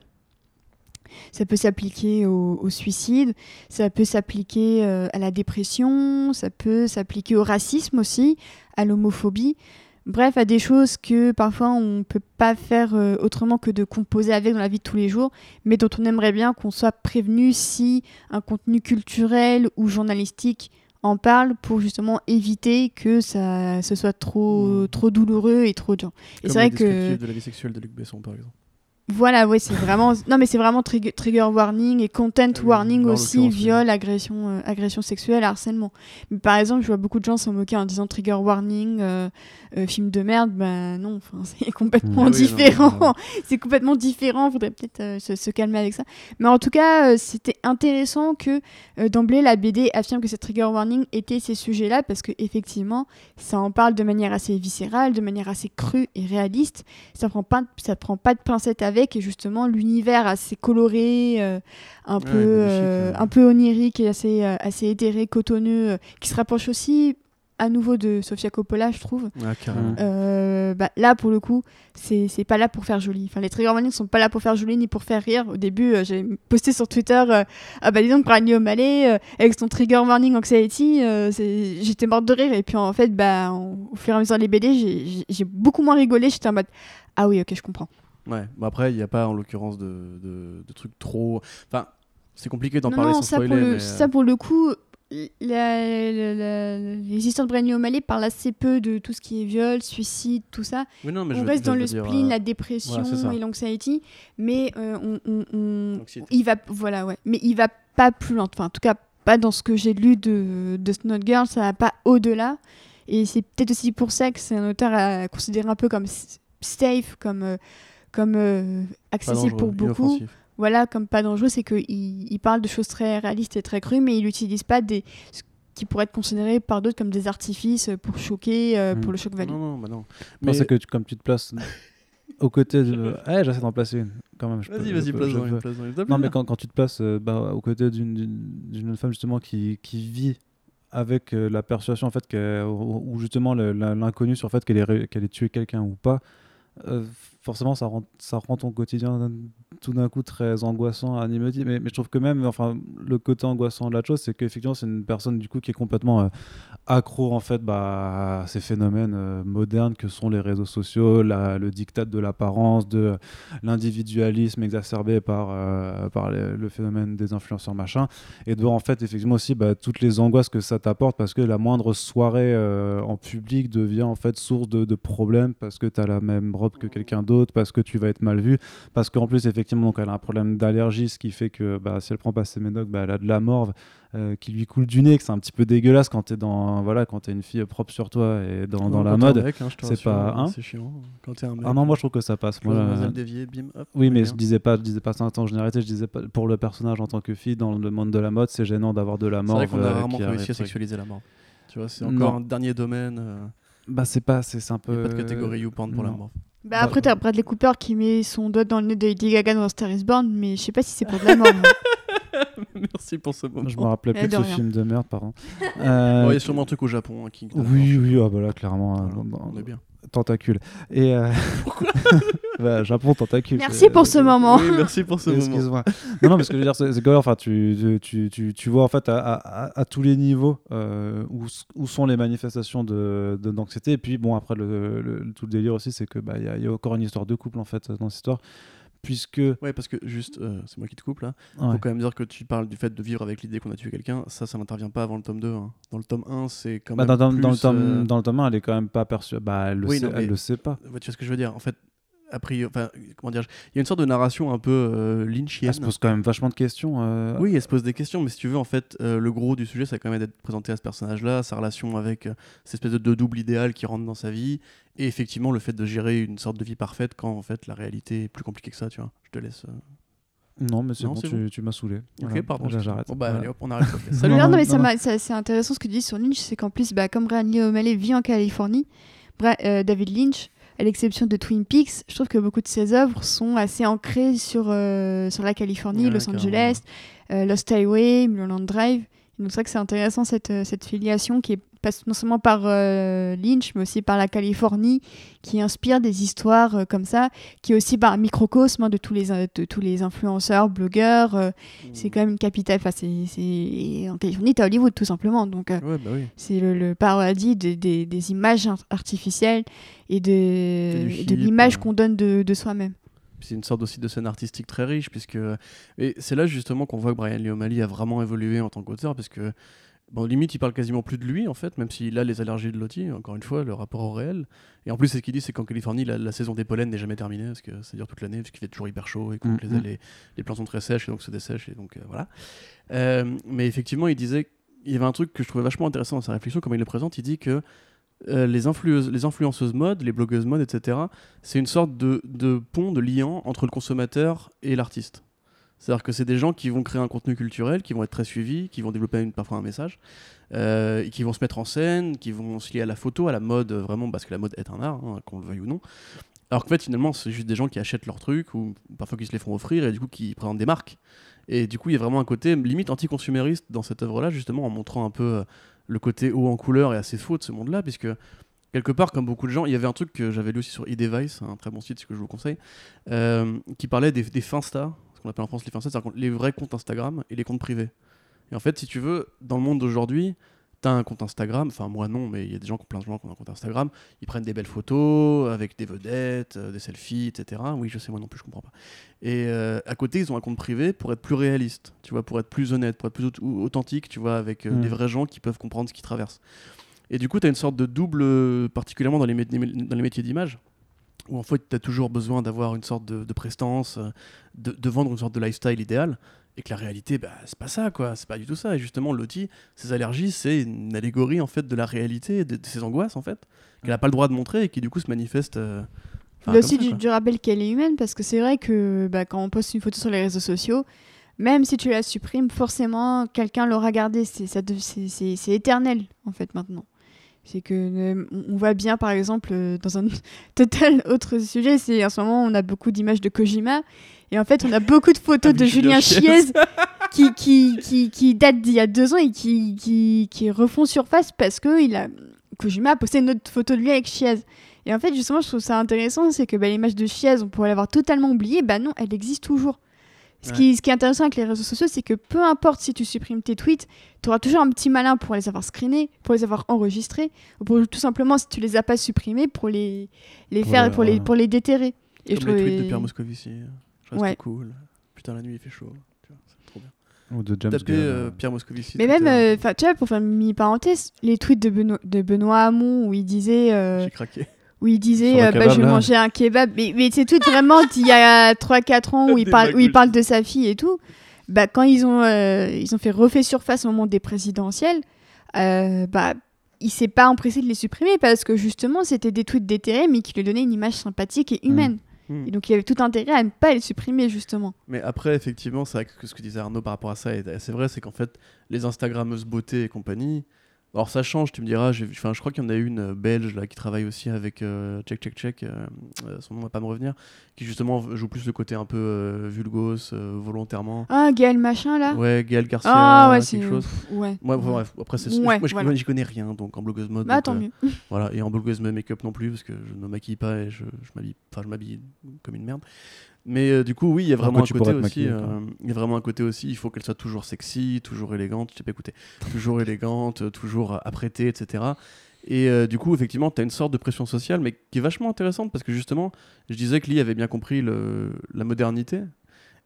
Ça peut s'appliquer au, au suicide, ça peut s'appliquer euh, à la dépression, ça peut s'appliquer au racisme aussi, à l'homophobie. Bref, à des choses que parfois on ne peut pas faire euh, autrement que de composer avec dans la vie de tous les jours, mais dont on aimerait bien qu'on soit prévenu si un contenu culturel ou journalistique en parle pour justement éviter que ça ce soit trop, trop douloureux et trop dur. Et c'est vrai que de la vie sexuelle de Luc Besson, par exemple. Voilà, ouais, c'est vraiment non mais c'est vraiment trigger, trigger warning et content oui, warning aussi, oui. viol, agression, euh, agression sexuelle, harcèlement. Mais par exemple, je vois beaucoup de gens s'en moquer en disant trigger warning, euh, euh, film de merde. Ben non, enfin c'est complètement Ah oui, non, différent. non, non. c'est complètement différent. Faudrait peut-être se, se calmer avec ça. Mais en tout cas, c'était intéressant que d'emblée la BD affirme que ces trigger warning étaient ces sujets-là parce que effectivement, ça en parle de manière assez viscérale, de manière assez crue et réaliste. Ça prend pas, ça prend pas de pincettes avec et justement l'univers assez coloré, euh, un peu, magnifique, euh, ouais. un peu onirique et assez, euh, assez éthéré, cotonneux, euh, qui se rapproche aussi à nouveau de Sofia Coppola, je trouve. Ah, bah, là, pour le coup, c'est pas là pour faire joli. Enfin, les trigger warnings sont pas là pour faire joli ni pour faire rire. Au début, euh, j'ai posté sur Twitter euh, Ah bah dis donc, Brian O'Malley, euh, avec son trigger warning anxiety, euh, j'étais morte de rire. Et puis en fait, bah, au fur et à mesure des BD, j'ai beaucoup moins rigolé. J'étais en mode Ah oui, ok, je comprends. Ouais, bah après, il n'y a pas en l'occurrence de, de, de trucs trop. Enfin, c'est compliqué d'en parler non, sans ça spoiler. pour, le, mais, euh, ça pour le coup, histoires de Brian O'Malley parlent assez peu de tout ce qui est viol, suicide, tout ça. Oui, non, mais je on reste dans le dire, spleen, euh, la dépression voilà, et l'anxiety, mais euh, on, on- on- L'anxiété. il va, voilà, ouais, mais il va pas plus loin. Enfin, en tout cas, pas dans ce que j'ai lu de, de Snow Girl, ça va pas au-delà. Et c'est peut-être aussi pour ça que c'est un auteur à considérer un peu comme safe, comme, euh, comme euh, accessible pour beaucoup. inoffensif. Voilà, comme pas dangereux, c'est qu'il il parle de choses très réalistes et très crues, mais il n'utilise pas des ce qui pourraient être considérés par d'autres comme des artifices pour choquer, euh, pour le choc value. Non, non, bah non. Mais c'est que tu- comme tu te places aux côtés de. Ouais, j'essaie d'en placer une quand même. vas-y, vas-y, place dans une place dans une- Non, mais quand, quand tu te places euh, bah, aux côtés d'une- d'une d'une jeune femme justement qui, qui vit avec euh, la persuasion en fait que, ou, ou justement l'inconnu sur le fait qu'elle ait, qu'elle ait tué quelqu'un ou pas, euh, forcément ça rend, ça rend ton quotidien tout d'un coup très angoissant à. Mais, mais je trouve que même, enfin, le côté angoissant de la chose, c'est qu'effectivement, c'est une personne du coup qui est complètement euh, accro en fait bah, à ces phénomènes euh, modernes que sont les réseaux sociaux, la- le diktat de l'apparence, de l'individualisme exacerbé par, euh, par le, le phénomène des influenceurs machin, et de voir en fait effectivement aussi bah, toutes les angoisses que ça t'apporte parce que la moindre soirée en public devient en fait source de, de problèmes parce que tu as la même robe que quelqu'un d'autre, parce que tu vas être mal vu, parce qu'en plus effectivement donc, elle a un problème d'allergie, ce qui fait que bah, si elle prend pas ses médocs, bah, elle a de la morve euh, qui lui coule du nez, que c'est un petit peu dégueulasse quand t'es dans voilà quand t'es une fille propre sur toi et dans, la mode. hein, c'est pas- hein C'est chiant. Quand t'es un mec. Ah non moi je trouve que ça passe. Moi, euh, déviée, bim, hop. oui mais bien. je disais pas je disais pas ça en généralité, je disais pas pour le personnage en tant que fille dans le monde de la mode, c'est gênant d'avoir de la C'est mort. vrai qu'on a rarement réussi à sexualiser la mort. Tu vois, c'est encore Non. un dernier domaine. euh, Bah c'est pas c'est c'est un Il peu a pas de catégorie YouPorn pour la non. Bah, après, t'as Bradley Cooper qui met son doigt dans le nez de Lady Gaga dans Star is Born, mais je sais pas si c'est pour de la mort. Merci pour ce moment. Je me rappelais Eh, plus de de ce rien. film de merde pardon. Euh, Il y a sûrement un truc au Japon hein, qui. oui oui ah bah là clairement Voilà, euh, on est bien. tentacule et euh... bah, Japon tentacule. Merci pour ce moment. Oui, merci pour ce moment. Excuse-moi. non, non, mais ce que je veux dire, c'est que enfin, tu, tu, tu, tu vois en fait à, à, à- à tous les niveaux euh, où, où sont les manifestations de de- d'anxiété. Et puis bon, après le, le- le- tout le délire aussi, c'est que bah il y, a- il y a encore une histoire de couple en fait dans cette histoire, puisque Ouais, parce que juste, euh, c'est moi qui te coupe là. ouais. Faut quand même dire que tu parles du fait de vivre avec l'idée qu'on a tué quelqu'un. Ça, ça n'intervient pas avant le tome 2. hein. Dans le tome 1, c'est quand Bah, même. dans, le plus, tome, euh, dans le tome 1, elle est quand même pas perçue. Bah, elle le, Oui, sait, non, elle le sait pas. ouais, tu vois ce que je veux dire En fait, a priori, enfin, comment dire Il y a une sorte de narration un peu euh, lynchienne. Elle se pose quand même vachement de questions. euh, Oui, elle se pose des questions, mais si tu veux, en fait, euh, le gros du sujet, ça quand même d'être présenté à ce personnage-là, sa relation avec euh, cette espèce de, de double idéal qui rentre dans sa vie, et effectivement le fait de gérer une sorte de vie parfaite quand en fait la réalité est plus compliquée que ça, tu vois. Je te laisse. euh, Non, mais c'est bon, tu, tu m'as saulé. Ok, Voilà. pardon. Là, j'arrête. Bon, bah, Voilà. allez, hop, on arrête. Non, non, non, mais ça non. m'a- ça- c'est intéressant ce que tu dis sur Lynch, c'est qu'en plus, bah, comme Brian Lee O'Malley vit en Californie, Bra- euh, David Lynch, à l'exception de Twin Peaks, je trouve que beaucoup de ses œuvres sont assez ancrées sur, euh, sur la Californie, Ouais, Los. Angeles, euh, Lost Highway, Mulholland Drive. Donc c'est vrai que c'est intéressant cette, euh, cette filiation qui passe non seulement par euh, Lynch, mais aussi par la Californie, qui inspire des histoires euh, comme ça, qui est aussi bah, un microcosme hein, de, tous les, euh, de tous les influenceurs, blogueurs. euh, c'est quand même une capitale. Enfin, c'est, En Californie, t'as Hollywood, tout simplement. Donc, Ouais, bah oui. c'est le, le paradis des, images ar- artificielles et de, l'image qu'on donne de, de soi-même. C'est une sorte aussi de scène artistique très riche, puisque. Et c'est là justement qu'on voit que Brian Lee O'Malley a vraiment évolué en tant qu'auteur, parce que. Bon, limite, il parle quasiment plus de lui, en fait, même s'il a les allergies de Lottie, encore une fois, le rapport au réel. Et en plus, c'est ce qu'il dit, c'est qu'en Californie, la, la saison des pollens n'est jamais terminée, parce que ça dure toute l'année, parce qu'il fait toujours hyper chaud, et que donc Mhm. les, les, les plantes sont très sèches, et donc se dessèchent, et donc euh, voilà. Euh, mais effectivement, il disait. Il y avait un truc que je trouvais vachement intéressant dans sa réflexion, comme il le présente, il dit que euh, les, influeuses, les influenceuses mode, les blogueuses mode, etc., c'est une sorte de, de pont, de liant entre le consommateur et l'artiste. C'est-à-dire que c'est des gens qui vont créer un contenu culturel, qui vont être très suivis, qui vont développer parfois un message, euh, qui vont se mettre en scène, qui vont se lier à la photo, à la mode, euh, vraiment, parce que la mode est un art, hein, qu'on le veuille ou non. Alors qu'en fait, finalement, c'est juste des gens qui achètent leurs trucs, ou parfois qui se les font offrir, et du coup qui présentent des marques. Et du coup, il y a vraiment un côté limite anticonsumériste dans cette œuvre-là, justement, en montrant un peu euh, le côté haut en couleur et assez faux de ce monde-là, puisque quelque part, comme beaucoup de gens, il y avait un truc que j'avais lu aussi sur eDevice, un très bon site que je vous conseille, qui parlait des, des Finsta, ce qu'on appelle en France les Finsta, c'est-à-dire les vrais comptes Instagram et les comptes privés. Et en fait, si tu veux, dans le monde d'aujourd'hui, tu as un compte Instagram, enfin moi non, mais il y a des gens, plein de gens qui ont un compte Instagram, ils prennent des belles photos avec des vedettes, euh, des selfies, etc. Oui, je sais, moi non plus, je comprends pas. Et euh, à côté, ils ont un compte privé pour être plus réaliste, tu vois, pour être plus honnête, pour être plus au- authentique, tu vois, avec euh, Mm. des vrais gens qui peuvent comprendre ce qu'ils traversent. Et du coup, tu as une sorte de double, particulièrement dans les, mé- dans les métiers d'image, où en fait, tu as toujours besoin d'avoir une sorte de, de prestance, euh, de, de vendre une sorte de lifestyle idéal, et que la réalité, bah, c'est pas ça, quoi. C'est pas du tout ça. Et justement, Lottie, ses allergies, c'est une allégorie, en fait, de la réalité, de, de ses angoisses, en fait, qu'elle n'a pas le droit de montrer et qui, du coup, se manifeste. euh, enfin, aussi, ça, du, du rappel qu'elle est humaine, parce que c'est vrai que bah, quand on poste une photo sur les réseaux sociaux, même si tu la supprimes, forcément, quelqu'un l'aura gardée. C'est ça de- c'est- c'est- c'est éternel, en fait, maintenant. C'est que euh, on voit bien, par exemple, euh, dans un total autre sujet, c'est en ce moment, on a beaucoup d'images de Kojima. Et en fait, on a beaucoup de photos de Julien. Chiez qui, qui, qui, qui datent d'il y a deux ans et qui, qui, qui refont surface parce que il a, Kojima a posté une autre photo de lui avec Chiez. Et en fait, justement, je trouve ça intéressant, c'est que bah, l'image de Chiez, on pourrait l'avoir totalement oubliée. Bah non, elle existe toujours. Ce, qui, ce qui est intéressant avec les réseaux sociaux, c'est que peu importe si tu supprimes tes tweets, tu auras toujours un petit malin pour les avoir screenés, pour les avoir enregistrés, ou pour tout simplement, si tu les as pas supprimés, pour les, les faire, Ouais, pour, les, ouais. pour les déterrer. Et je les tweets de Pierre Moscovici. Je reste Ouais. cool. Putain, la nuit il fait chaud. Tu vois, c'est trop bien. Ou de James Tapez euh, euh, Pierre Moscovici. Mais même, euh, tu vois, pour faire une mini-parenthèse, les tweets de Benoît, de Benoît Hamon où il disait, euh, J'ai craqué. Où il disait euh, bah, kebab, je vais manger un kebab. Mais, mais c'est tout vraiment d'il y a 3-4 ans où il, parle, où il parle de sa fille et tout. Bah, quand ils ont, euh, ils ont fait refait surface au moment des présidentielles, euh, bah, il s'est pas empressé de les supprimer parce que justement c'était des tweets déterrés mais qui lui donnaient une image sympathique et humaine. Hmm. Et donc il avait tout intérêt à ne pas les supprimer justement. Mais après, effectivement, c'est vrai que ce que disait Arnaud par rapport à ça est assez vrai, c'est qu'en fait, les Instagrammeuses beauté et compagnie, alors ça change, tu me diras, enfin, je crois qu'il y en a une euh, belge là, qui travaille aussi avec euh, Check Check Check, euh, euh, son nom va pas me revenir, qui justement joue plus le côté un peu euh, vulgos, volontairement. Ah, Gaël machin là? Ouais, Gaël Garcia, Ah ouais, c'est. quelque chose. Ouais. Moi, bref, après, c'est Ouais, moi, je- voilà. connais rien, donc en blogueuse mode. Bah donc, tant mieux. Voilà, et en blogueuse make-up non plus, parce que je ne me maquille pas et je, je m'habille, enfin je m'habille comme une merde. Mais euh, du coup, oui, il y a vraiment un côté aussi. euh, Il y a vraiment un côté aussi. Il faut qu'elle soit toujours sexy, toujours élégante. Je t'ai pas écouté. Toujours élégante, euh, toujours apprêtée, etc. Et euh, du coup, effectivement, tu as une sorte de pression sociale, mais qui est vachement intéressante parce que justement, je disais que Lee avait bien compris le, la modernité.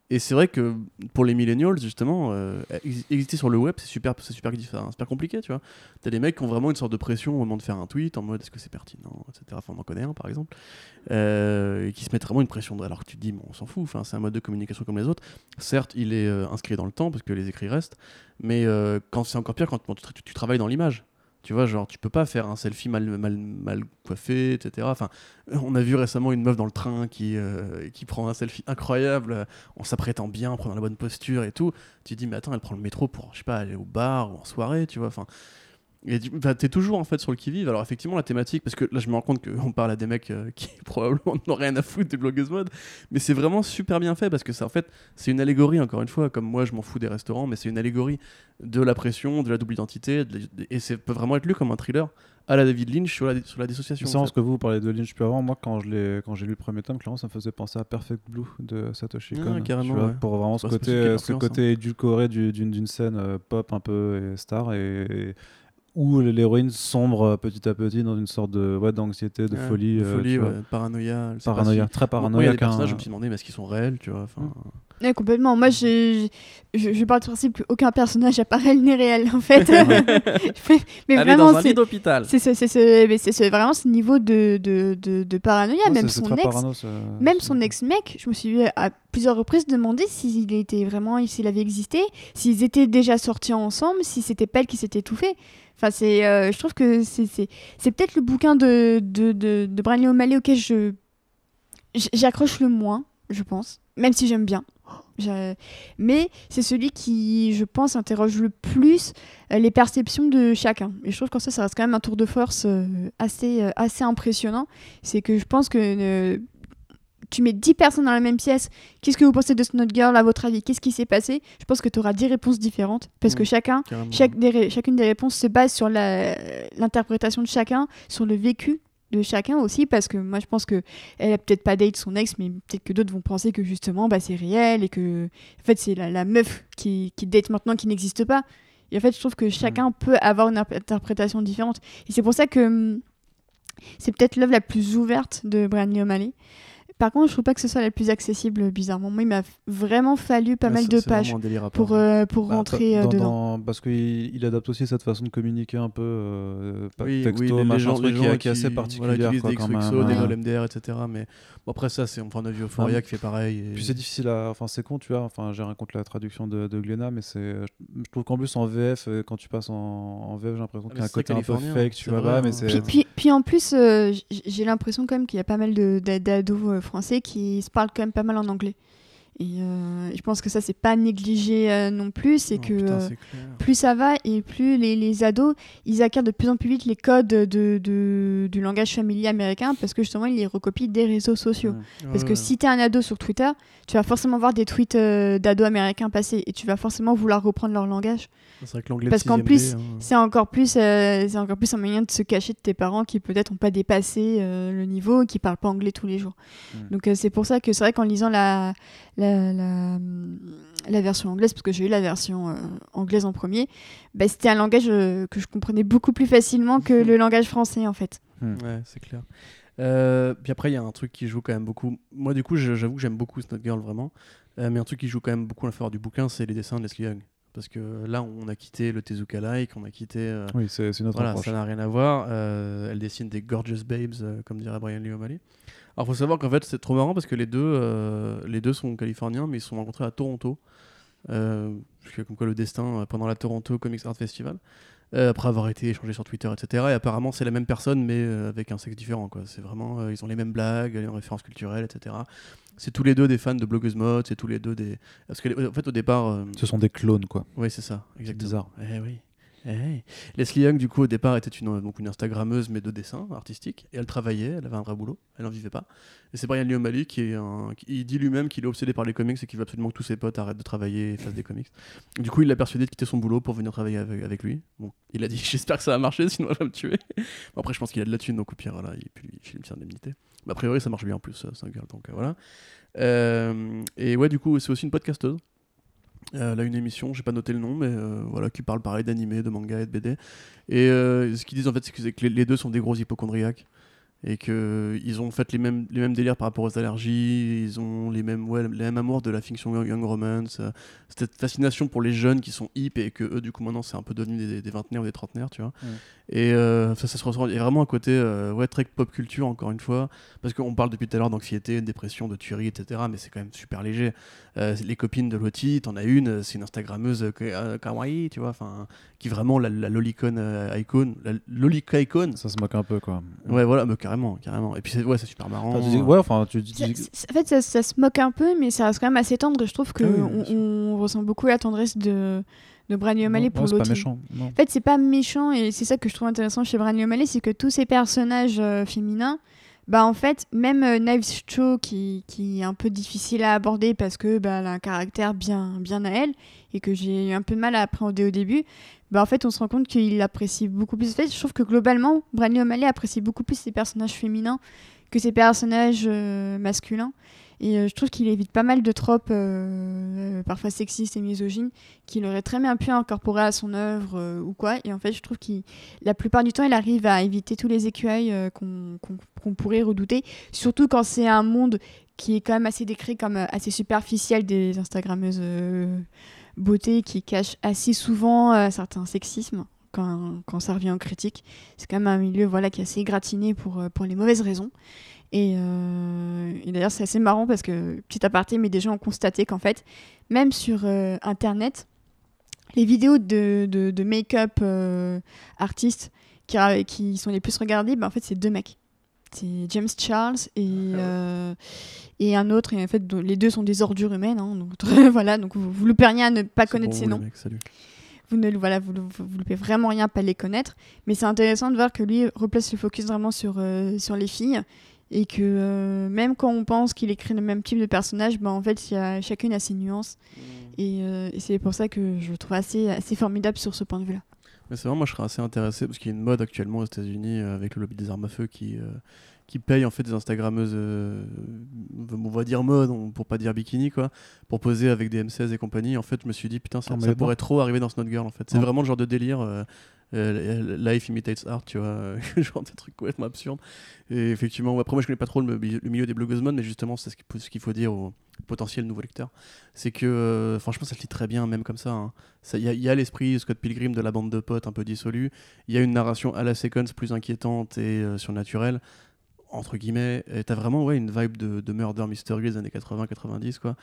Et c'est vrai que pour les millennials, justement, euh, ex- exister sur le web, c'est super, super, compliqué, tu vois. T'as des mecs qui ont vraiment une sorte de pression au moment de faire un tweet, en mode est-ce que c'est pertinent, etc. Enfin, on en connaît un, par exemple. Euh, et qui se mettent vraiment une pression. Alors que tu te dis, bon, on s'en fout, c'est un mode de communication comme les autres. Certes, il est euh, inscrit dans le temps, parce que les écrits restent, mais quand c'est encore pire quand tu travailles dans l'image. Tu vois, genre, tu peux pas faire un selfie mal, mal, coiffé, etc. Enfin, on a vu récemment une meuf dans le train qui, euh, prend un selfie incroyable en s'apprêtant bien, en prenant la bonne posture et tout. Tu dis, mais attends, elle prend le métro pour, je sais pas, aller au bar ou en soirée, tu vois. Enfin, et tu es toujours en fait sur le qui-vive. Alors, effectivement, la thématique, parce que là, je me rends compte qu'on parle à des mecs euh, qui probablement n'ont rien à foutre des blogueuses mode, mais c'est vraiment super bien fait parce que c'est en fait, c'est une allégorie, encore une fois, comme moi, je m'en fous des restaurants, mais c'est une allégorie de la pression, de la double identité, de la- et ça peut vraiment être lu comme un thriller à la David Lynch sur la, sur la dissociation. C'est en fait. ce que vous parlez de Lynch plus avant. Moi, quand je l'ai, quand j'ai lu le premier tome, clairement, ça me faisait penser à Perfect Blue de Satoshi Ah, Kon. carrément, vois, ouais. Pour vraiment ce Bah, c'est côté, de ce côté édulcoré du- d'une d'une scène euh, pop un peu et star et, et où l'héroïne sombre euh, petit à petit dans une sorte de ouais, d'anxiété, de Ouais, folie, de euh, folie ouais, paranoïa. paranoïa, si- très Moi, il y a paranoïaque. des personnages, je hein. me suis demandé, mais est-ce qu'ils sont réels, tu vois enfin, Complètement. Moi, je, je pars du principe qu'aucun personnage apparaît n'est réel, en fait. mais Aller vraiment, c'est d'hôpital. c'est ce, c'est ce- mais c'est ce- vraiment ce niveau de, de, de, de paranoïa. Ouais, même son ex, parano, ça- même son ex-mec, je me suis à plusieurs reprises demandé s'il était vraiment, s'il avait existé, s'ils étaient déjà sortis ensemble, si c'était pas elle qui s'était étouffée. Enfin, c'est, euh, je trouve que c'est, peut-être le bouquin de, de, de, de Brian Lee O'Malley auquel je, j'accroche le moins, je pense, même si j'aime bien. Mais c'est celui qui, je pense, interroge le plus euh, les perceptions de chacun. Et je trouve que ça, ça reste quand même un tour de force euh, assez, euh, assez impressionnant. C'est que je pense que tu mets 10 personnes dans la même pièce. Qu'est-ce que vous pensez de Snot Girl à votre avis? Qu'est-ce qui s'est passé? Je pense que tu auras 10 réponses différentes parce que chacun, chaque des chacune des réponses se base sur l'interprétation de chacun, sur le vécu de chacun aussi parce que moi je pense que elle a peut-être pas date son ex mais peut-être que d'autres vont penser que justement bah, c'est réel et que en fait c'est la, la meuf qui, qui date maintenant qui n'existe pas. Et en fait je trouve que chacun peut avoir une interprétation différente. Et c'est pour ça que hum, c'est peut-être l'œuvre la plus ouverte de Brian Lee O'Malley par contre je trouve pas que ce soit la plus accessible bizarrement moi il m'a vraiment fallu pas Ouais, mal de pages pour, euh, pour Bah, rentrer euh, dans- dedans dans- parce qu'il il adapte aussi cette façon de communiquer un peu, euh, Oui, texto, oui, les, les machin, gens, truc les qui, gens est- qui est assez voilà, particulière. qui utilisent quoi, des quand XOXO, même, des hein. vols MDR, etc. Mais bon, après ça, c'est enfin, on a vu Euphoria Ah, qui fait pareil. et- Puis c'est difficile à. Enfin, c'est con, tu vois. Enfin, j'ai rien contre la traduction de, de Glénat, mais c'est. Je trouve qu'en plus, en VF, euh, quand tu passes en, en VF, j'ai l'impression Ah, qu'il y a mais un côté un peu californien, fake, tu vois. bah, hein. mais c'est. Puis, en plus, euh, j'ai l'impression quand même qu'il y a pas mal d'ados français qui se parlent quand même pas mal en anglais. Et euh, je pense que ça, c'est pas négligé euh, non plus. C'est Oh, que putain, euh, plus ça va et plus les, les ados, ils acquièrent de plus en plus vite les codes de, de- du langage familier américain parce que justement, ils les recopient des réseaux sociaux. Ouais. Parce Ouais, que ouais. si t'es un ado sur Twitter, tu vas forcément voir des tweets d'ados américains passer et tu vas forcément vouloir reprendre leur langage. Vrai que Parce qu'en 6e plus, hein. C'est encore plus, c'est encore plus un moyen de se cacher de tes parents qui peut-être n'ont pas dépassé le niveau, qui parlent pas anglais tous les jours. Mm. Donc c'est pour ça que c'est vrai qu'en lisant la, la, la, la version anglaise, parce que j'ai eu la version euh, anglaise en premier, bah, c'était un langage euh, que je comprenais beaucoup plus facilement que le langage français en fait. Ouais, c'est clair. Euh, puis après, il y a un truc qui joue quand même beaucoup. Moi, du coup, je- j'avoue que j'aime beaucoup Snot Girl, vraiment. Euh, mais un truc qui joue quand même beaucoup en faveur du bouquin, c'est les dessins de Leslie Young. Parce que là, on a quitté le Tezuka-like, on a quitté. euh, Oui, c'est c'est notre voilà, approche. ça n'a rien à voir. Euh, elle dessine des gorgeous babes, euh, comme dirait Brian Lee O'Malley. Alors, faut savoir qu'en fait, c'est trop marrant parce que les deux, euh, les deux sont californiens, mais ils se sont rencontrés à Toronto. Euh, comme quoi, le destin, euh, pendant la Toronto Comics Art Festival. Euh, après avoir été échangés sur Twitter, etc. Et apparemment, c'est la même personne, mais avec un sexe différent. Quoi. C'est vraiment, ils ont les mêmes blagues, les mêmes références culturelles, etc. C'est tous les deux des fans de blogueuse mode, c'est tous les deux des. Parce que, en fait, au départ. Ce sont des clones, quoi. oui, c'est ça, exactement. bizarre. Eh oui. Eh. Leslie Young, du coup, au départ, était une, donc une Instagrammeuse, mais de dessin artistique. Et elle travaillait, elle avait un vrai boulot, elle n'en vivait pas. Et c'est Brian Lee qui est qui- il dit lui-même qu'il est obsédé par les comics et qu'il veut absolument que tous ses potes arrêtent de travailler et fassent des comics. Du coup, il l'a persuadé de quitter son boulot pour venir travailler avec, lui. Il a dit J'espère que ça va marcher, sinon elle va me tuer. Après, je pense qu'il a de la thune, donc au pire, il lui filer une indemnité. Mais a priori, ça marche bien en plus, c'est un donc euh, voilà. Euh, et ouais, du coup, c'est aussi une podcasteuse. Euh, elle a une émission, j'ai pas noté le nom, mais euh, voilà, qui parle pareil d'animé, de manga et de BD. Et euh, ce qu'ils disent en fait, c'est que, les, deux sont des gros hypochondriaques et que ils ont fait les mêmes délires par rapport aux allergies, ils ont les mêmes ouais, les mêmes amours de la fiction young, romance, cette fascination pour les jeunes qui sont hip et que eux du coup maintenant c'est un peu devenu des, des vingtenaires ou des trentenaires, tu vois. Et euh, ça, ça se ressent. Il y a vraiment un côté euh, ouais très pop culture encore une fois, parce qu'on parle depuis tout à l'heure d'anxiété, de dépression, de tuerie, etc. Mais c'est quand même super léger. Euh, les copines de Lottie, t'en as une, c'est une Instagrammeuse kawaii, tu vois, enfin, qui est vraiment la, la lolicon euh, icon, la lolica. Ça se moque un peu, quoi. Ouais, voilà, mais carrément, carrément. Et puis c'est ouais, c'est super marrant. Enfin, tu dis- ouais, enfin, tu dis. Ça- en fait, ça, ça se moque un peu, mais ça reste quand même assez tendre. Je trouve que Ah oui, on ressent beaucoup la tendresse de, de Brian O'Malley pour. Non. En fait, c'est pas méchant et c'est ça que je trouve intéressant chez Brian O'Malley, c'est que tous ces personnages euh, féminins, bah en fait, même euh, Knives Cho qui, qui est un peu difficile à aborder parce que bah, elle a un caractère bien, bien à elle et que j'ai eu un peu de mal à appréhender au début, bah en fait, on se rend compte qu'il apprécie beaucoup plus. En fait, je trouve que globalement, Brian O'Malley apprécie beaucoup plus ses personnages féminins que ses personnages euh, masculins. Et euh, je trouve qu'il évite pas mal de tropes, euh, euh, parfois sexistes et misogynes, qu'il aurait très bien pu incorporer à son œuvre ou quoi. Et en fait, je trouve qu'il, la plupart du temps, il arrive à éviter tous les écueils qu'on pourrait redouter, surtout quand c'est un monde qui est quand même assez décrit comme assez superficiel des Instagrammeuses beauté qui cachent assez souvent certains sexismes. Quand, quand ça revient aux critiques, c'est quand même un milieu voilà, qui est assez gratiné pour, pour les mauvaises raisons. Et, euh, et d'ailleurs, c'est assez marrant parce que, petit aparté, mais des gens ont constaté qu'en fait, même sur euh, Internet, les vidéos de, de, de make-up euh, artistes qui, qui sont les plus regardées, bah, en fait, c'est deux mecs. C'est James Charles et, euh, et un autre. Et en fait, les deux sont des ordures humaines. hein, donc, voilà, donc vous, vous loupez rien à ne pas connaître bon, ces noms mecs, salut. vous ne voilà, vous, vous, vous loupez vraiment rien à pas les connaître. Mais c'est intéressant de voir que lui replace le focus vraiment sur, euh, sur les filles. Et que euh, même quand on pense qu'il écrit le même type de personnage, bah, en fait, il y a, chacune a ses nuances. Et, euh, et c'est pour ça que je le trouve assez, assez formidable sur ce point de vue-là. Mais c'est vrai, moi je serais assez intéressé parce qu'il y a une mode actuellement aux États-Unis euh, avec le lobby des armes à feu qui, euh, qui paye en fait des Instagrammeuses, euh, on va dire mode, on- pour pas dire bikini quoi, pour poser avec des M16 et compagnie. En fait, je me suis dit putain, ça, bon. pourrait trop arriver dans Snot Girl en fait. C'est vraiment le genre de délire. Euh, life imitates art, tu vois, genre des trucs complètement absurdes. Et effectivement, après moi je connais pas trop le, milieu des blogueuses mode, mais justement c'est ce qu'il faut, dire aux potentiels nouveaux lecteurs. C'est que euh, franchement ça se lit très bien, même comme ça. hein. Il y a, l'esprit Scott Pilgrim de la bande de potes un peu dissolue. Il y a une narration à la séquence plus inquiétante et euh, surnaturelle, entre guillemets. Et t'as vraiment ouais, une vibe de, de murder mystery des années 80-90, quoi.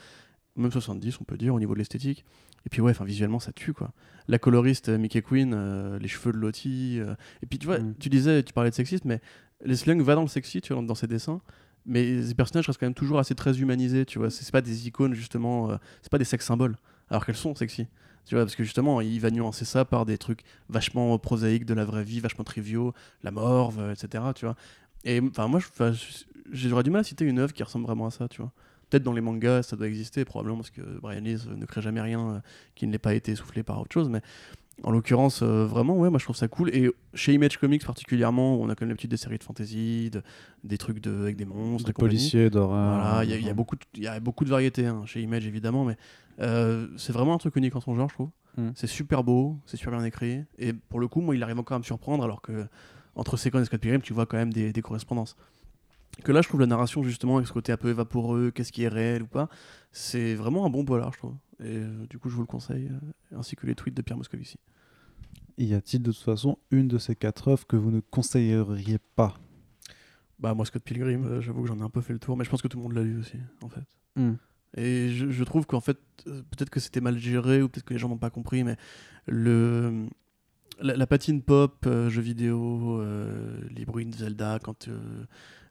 Même 70, on peut dire, au niveau de l'esthétique. Et puis ouais, enfin visuellement, ça tue, quoi. La coloriste euh, Mickey Quinn, euh, les cheveux de Lottie. euh, Et puis tu vois, Mm. tu disais, tu parlais de sexiste, mais Leslie Young va dans le sexy, tu vois, dans ses dessins. mais les personnages restent quand même toujours assez très humanisés, tu vois. C'est pas des icônes, justement, euh, c'est pas des sex symboles, alors qu'elles sont sexy. Tu vois, parce que justement, il va nuancer ça par des trucs vachement prosaïques de la vraie vie, vachement triviaux, la morve, etc. Tu vois. Et enfin, moi, j'aurais du mal à citer une œuvre qui ressemble vraiment à ça, tu vois. Peut-être dans les mangas, ça doit exister, probablement, parce que Brian Lee euh, ne crée jamais rien euh, qui ne l'ait pas été essoufflé par autre chose, mais en l'occurrence, euh, vraiment, ouais, moi je trouve ça cool. Et chez Image Comics particulièrement, où on a quand même l'habitude des séries de fantasy, de- des trucs de, avec des monstres, Des policiers, d'horreur. Voilà, il y, a- il y a beaucoup de- il y a beaucoup de variétés hein, chez Image évidemment, mais euh, c'est vraiment un truc unique en son genre, je trouve. Mm. C'est super beau, c'est super bien écrit, et pour le coup, moi, il arrive encore à me surprendre, alors que entre Second et Scott Pilgrim, tu vois quand même des, des correspondances. Que là, je trouve la narration justement avec ce côté un peu évaporeux, qu'est-ce qui est réel ou pas, c'est vraiment un bon polar, je trouve. Et euh, du coup, je vous le conseille, euh, ainsi que les tweets de Pierre Moscovici. Y a-t-il de toute façon une de ces quatre œuvres que vous ne conseilleriez pas? Bah moi, Scott Pilgrim, euh, j'avoue que j'en ai un peu fait le tour, mais je pense que tout le monde l'a lu aussi, en fait. Et je, je trouve qu'en fait, peut-être que c'était mal géré ou peut-être que les gens n'ont pas compris, mais le, la, la patine pop, jeux vidéo, les bruits de Zelda, quand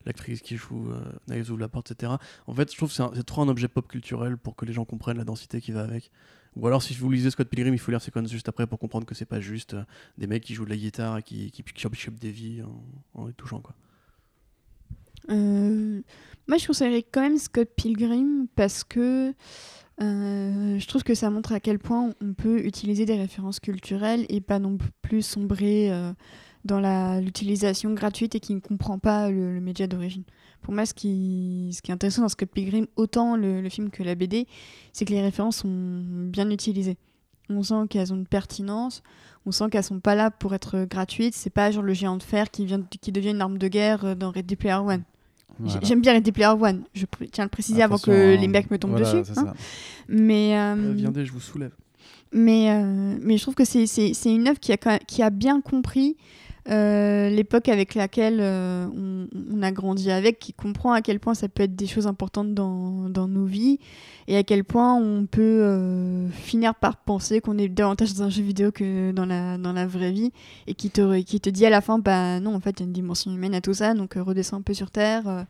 l'actrice qui joue euh, Naïs la porte, etc. En fait, je trouve que c'est trop un objet pop culturel pour que les gens comprennent la densité qui va avec. Ou alors, si vous lisez Scott Pilgrim, il faut lire Sequence juste après pour comprendre que c'est pas juste euh, des mecs qui jouent de la guitare et qui, qui, qui des vies en, les touchant, quoi. Euh, moi, je conseillerais quand même Scott Pilgrim parce que euh, je trouve que ça montre à quel point on peut utiliser des références culturelles et pas non plus sombrer dans la- l'utilisation gratuite et qui ne comprend pas le, le média d'origine. Pour moi, ce qui, ce qui est intéressant dans Scott Pilgrim, autant le, le film que la BD, c'est que les références sont bien utilisées. On sent qu'elles ont une pertinence, on sent qu'elles sont pas là pour être gratuites. C'est pas genre le géant de fer qui, vient, qui devient une arme de guerre euh, dans Ready Player One. Voilà. J'aime bien Ready Player One, je tiens à le préciser avant que hein. les mecs me tombent Voilà, dessus. hein. Mais, euh, Euh, viendez, je vous soulève. mais, euh, mais je trouve que c'est- c'est c'est une œuvre qui a, qui a bien compris euh, l'époque avec laquelle euh, on, a grandi avec, qui comprend à quel point ça peut être des choses importantes dans, dans nos vies et à quel point on peut euh, finir par penser qu'on est davantage dans un jeu vidéo que dans la, dans la vraie vie et qui te, qui te dit à la fin, bah non, en fait, il y a une dimension humaine à tout ça, donc redescends un peu sur Terre,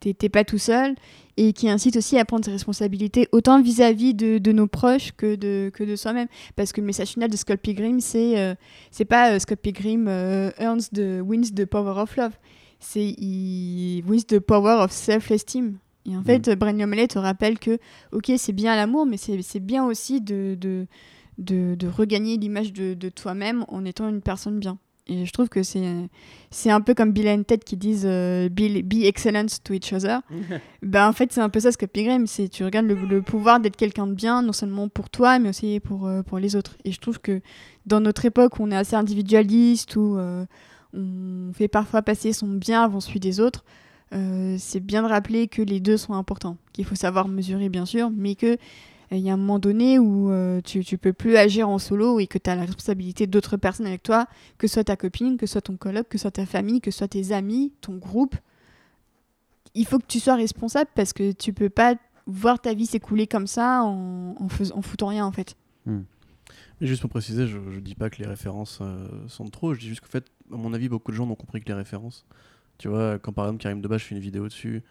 t'es pas tout seul et qui incite aussi à prendre ses responsabilités autant vis-à-vis de, de nos proches que de, que de soi-même. Parce que le message final de Scott Pilgrim, c'est euh, c'est pas euh, Scott Pilgrim euh, earns the, wins the power of love, c'est il wins the power of self-esteem. Et en fait, Brian O'Malley te rappelle que, ok, c'est bien l'amour, mais c'est c'est bien aussi de, de, de, de regagner l'image de, de toi-même en étant une personne bien. Et je trouve que c'est un peu comme Bill and Ted qui disent euh, be, be excellent to each other. Ben, en fait, c'est un peu ça, Scott Pilgrim. C'est tu regardes le, le pouvoir d'être quelqu'un de bien, non seulement pour toi, mais aussi pour, euh, pour les autres. Et je trouve que dans notre époque, où on est assez individualiste, où euh, on fait parfois passer son bien avant celui des autres, euh, c'est bien de rappeler que les deux sont importants. Qu'il faut savoir mesurer, bien sûr, mais que il y a un moment donné où euh, tu, tu peux plus agir en solo et que tu as la responsabilité d'autres personnes avec toi, que ce soit ta copine, que ce soit ton coloc, que ce soit ta famille, que ce soit tes amis, ton groupe. Il faut que tu sois responsable parce que tu peux pas voir ta vie s'écouler comme ça en, en, fais- en foutant rien en fait. Mais juste pour préciser, je, je dis pas que les références euh, sont de trop, je dis juste qu'en fait, à mon avis, beaucoup de gens n'ont compris que les références. Tu vois, quand par exemple Karim Debache fait une vidéo dessus,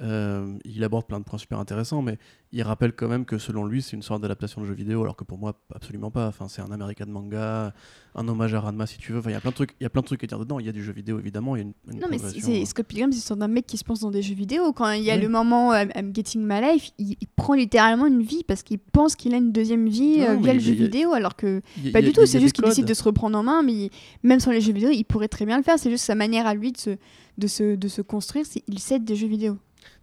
euh, il aborde plein de points super intéressants, mais il rappelle quand même que selon lui, c'est une sorte d'adaptation de jeu vidéo, alors que pour moi, absolument pas. Enfin, c'est un American manga, un hommage à Ranma si tu veux. Enfin, il y a plein de trucs, il y a plein de trucs à dire dedans. Il y a du jeu vidéo évidemment, il y a une, une Non mais c'est euh. Scott Pilgrim, c'est une sorte d'un mec qui se pense dans des jeux vidéo. Quand il y a Oui. le moment I'm getting my life, il, il prend littéralement une vie parce qu'il pense qu'il a une deuxième vie Non, euh, via le jeu a- vidéo, alors que a- pas du a- tout. C'est juste qu'il décide de se reprendre en main, mais il- même sans les jeux vidéo, il pourrait très bien le faire. C'est juste sa manière à lui de se, de se, de se construire. c'est- Il cède des jeux vidéo.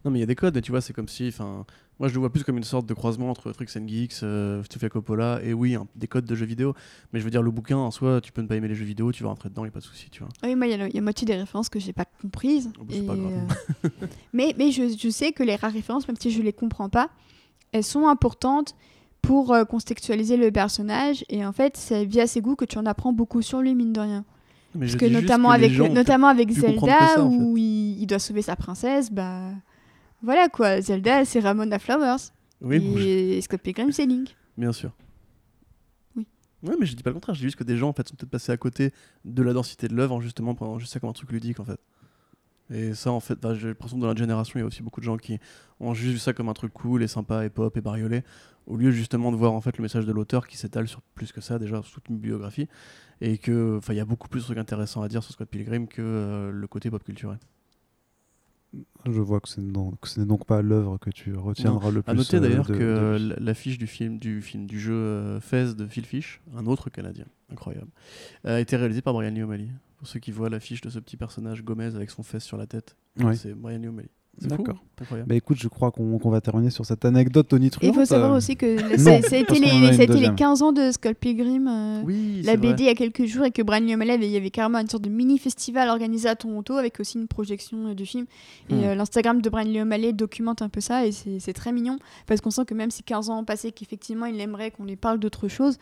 Non, mais il y a des codes, tu vois, c'est comme si. Enfin, moi, je le vois plus comme une sorte de croisement entre Tricks and Geeks, euh, Sofia Coppola, et oui, hein, des codes de jeux vidéo. Mais je veux dire, le bouquin, en soi, tu peux ne pas aimer les jeux vidéo, tu vas rentrer dedans, il n'y a pas de souci, tu vois. Oui, moi, il y, y a moitié des références que j'ai pas comprises. Oh, bah, c'est et, pas grave. euh, mais mais je, je sais que les rares références, même si je les comprends pas, elles sont importantes pour euh, contextualiser le personnage. Et en fait, c'est via ses goûts que tu en apprends beaucoup sur lui, mine de rien. Mais Parce que notamment que avec, notamment avec Zelda, que ça, en fait. où il, il doit sauver sa princesse, bah voilà quoi. Zelda, c'est Ramona Flowers. Oui, bon, Scott Pilgrim, c'est Link. bien sûr. Oui. Ouais, mais je dis pas le contraire, je dis juste que des gens en fait sont peut-être passés à côté de la densité de l'œuvre en justement prenant juste ça comme un truc ludique en fait. Et ça, en fait, bah, j'ai l'impression que dans notre génération, il y a aussi beaucoup de gens qui ont juste vu ça comme un truc cool et sympa et pop et bariolé, au lieu justement de voir en fait le message de l'auteur qui s'étale sur plus que ça, déjà sur toute une biographie, et que, enfin, il y a beaucoup plus de trucs intéressants à dire sur Scott Pilgrim que euh, le côté pop culturel. Je vois que ce n'est donc, pas l'œuvre que tu retiendras le plus. À noter euh, d'ailleurs que de euh, l'affiche du film, du film, du jeu euh, Fez de Phil Fish, un autre Canadien, incroyable, a été réalisé par Brian Lee O'Malley. Pour ceux qui voient l'affiche de ce petit personnage Gomez avec son fesse sur la tête, Ouais. c'est Brian Lee O'Malley. D'accord. Bah écoute, je crois qu'on va terminer sur cette anecdote il tonitruante. faut savoir euh, aussi que a les, été les. 15 ans de Scott Pilgrim. euh, oui, la vrai. BD il y a quelques jours et que Brian Lee O'Malley avait- il y avait carrément une sorte de mini festival organisé à Toronto avec aussi une projection euh, du film et Hmm. euh, l'Instagram de Brian Lee O'Malley documente un peu ça et c'est très mignon parce qu'on sent que même si 15 ans ont passé qu'effectivement il aimerait qu'on lui parle d'autre chose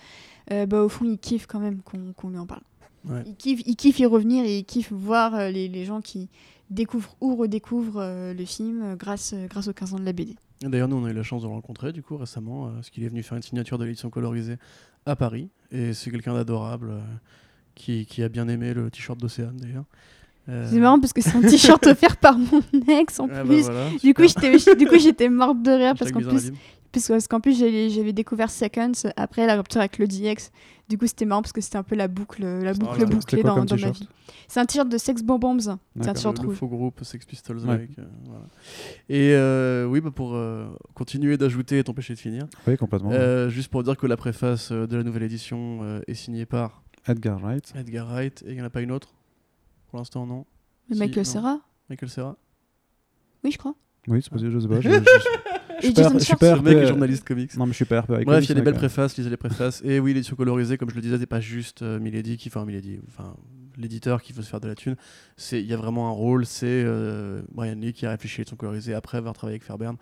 euh, bah, au fond il kiffe quand même qu'on lui en parle Ouais. il, kiffe, il kiffe y revenir et il kiffe voir euh, les, les gens qui découvrent ou redécouvrent euh, le film euh, grâce, euh, grâce aux 15 ans de la BD D'ailleurs, nous, on a eu la chance de le rencontrer, du coup, récemment, parce qu'il est venu faire une signature de l'édition colorisée à Paris. Et c'est quelqu'un d'adorable, qui, qui a bien aimé le t-shirt d'Océane, d'ailleurs. Euh, c'est marrant parce que c'est un t-shirt offert par mon ex en ah bah plus voilà, Du coup, j'étais, du coup, j'étais morte de rire parce qu'en plus, parce que- parce qu'en plus, j'avais, découvert Seconds après la rupture avec le DX. Du coup, c'était marrant parce que c'était un peu la boucle, la boucle bouclée quoi dans, dans ma t-shirt vie. C'est un t-shirt de Sex Bomb Bombs. C'est un t-shirt rouge. faux groupe Sex Pistols Ouais. avec, euh, voilà. Et euh, oui, bah pour euh, continuer d'ajouter et t'empêcher de finir, Oui, complètement. euh, juste pour dire que la préface de la nouvelle édition euh, est signée par Edgar Wright. Edgar Wright et il n'y en a pas une autre? Pour l'instant, non. Mais Si, Michael non. Serra Michael Serra Oui, je crois. Oui, c'est possible, je sais pas. je- je- suis Schwartz. pas mec journaliste comics. Non, mais je suis pas RP avec Bref, il y a des belles préfaces, lisez les préfaces. Et oui, l'édition colorisée, comme je le disais, c'est pas juste euh, Milady qui, enfin Milady, enfin l'éditeur qui veut se faire de la thune. C'est, il y a vraiment un rôle. C'est euh, Brian Lee qui a réfléchi à l'édition colorisée après avoir travaillé avec Fairbairn.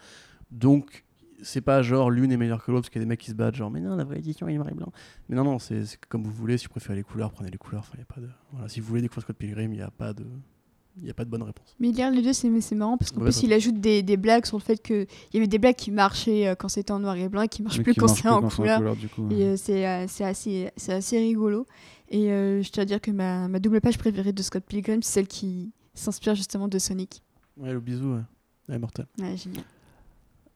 Donc c'est pas genre l'une est meilleure que l'autre parce qu'il y a des mecs qui se battent genre mais non la vraie édition est noir et blanc. Mais non non c'est, comme vous voulez. Si vous préférez les couleurs, prenez les couleurs. Enfin il y a pas de voilà. Si vous voulez découvrir Scott Pilgrim, il y a pas de il y a pas de bonne réponse. Mais lire les deux, c'est, c'est marrant parce qu'en Ouais, plus, ça- il ajoute des, des blagues sur le fait qu'il y avait des blagues qui marchaient euh, quand c'était en noir et blanc et qui marchent mais plus qui quand c'est en couleur. du coup. Et euh, c'est euh, c'est assez, c'est assez rigolo. Et euh, je tiens à dire que ma, ma double page préférée de Scott Pilgrim, c'est celle qui s'inspire justement de Sonic. Ouais le bisou, ouais. Ouais, mortel. Ouais, génial.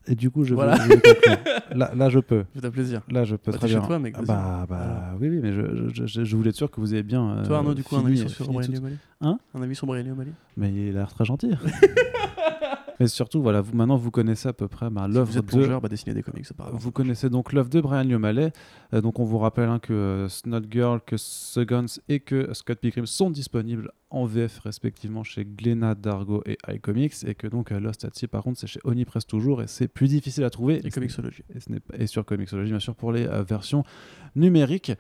Et du coup, je Voilà. je veux conclure. là, là, je peux. Ça plaisir. Là, je peux Bah, très t'es chez bien. toi, mec, Ah bah, bah Voilà. oui, oui, mais je, je, je- je voulais être sûr que vous ayez bien. euh, Toi Arnaud, du coup, un fini- avis sur, sur Brian O'Malley Hein? Un avis sur Brian O'Malley Mais il a l'air très gentil. mais surtout, voilà, vous maintenant vous connaissez à peu près bah, Si l'œuvre vous êtes de. plongeur, bah, des comics. Vous connaissez donc l'œuvre de Brian Lee O'Malley. Euh, donc on vous rappelle hein, que euh, Snot Girl, que Suguns et que Scott Pilgrim sont disponibles en VF respectivement chez Glénat, Dargo et iComics et que donc euh, Lost at Sea par contre c'est chez Onipress toujours et c'est plus difficile à trouver. Et Comixology. et, ce pas- et sur Comixology bien sûr pour les euh, versions numériques.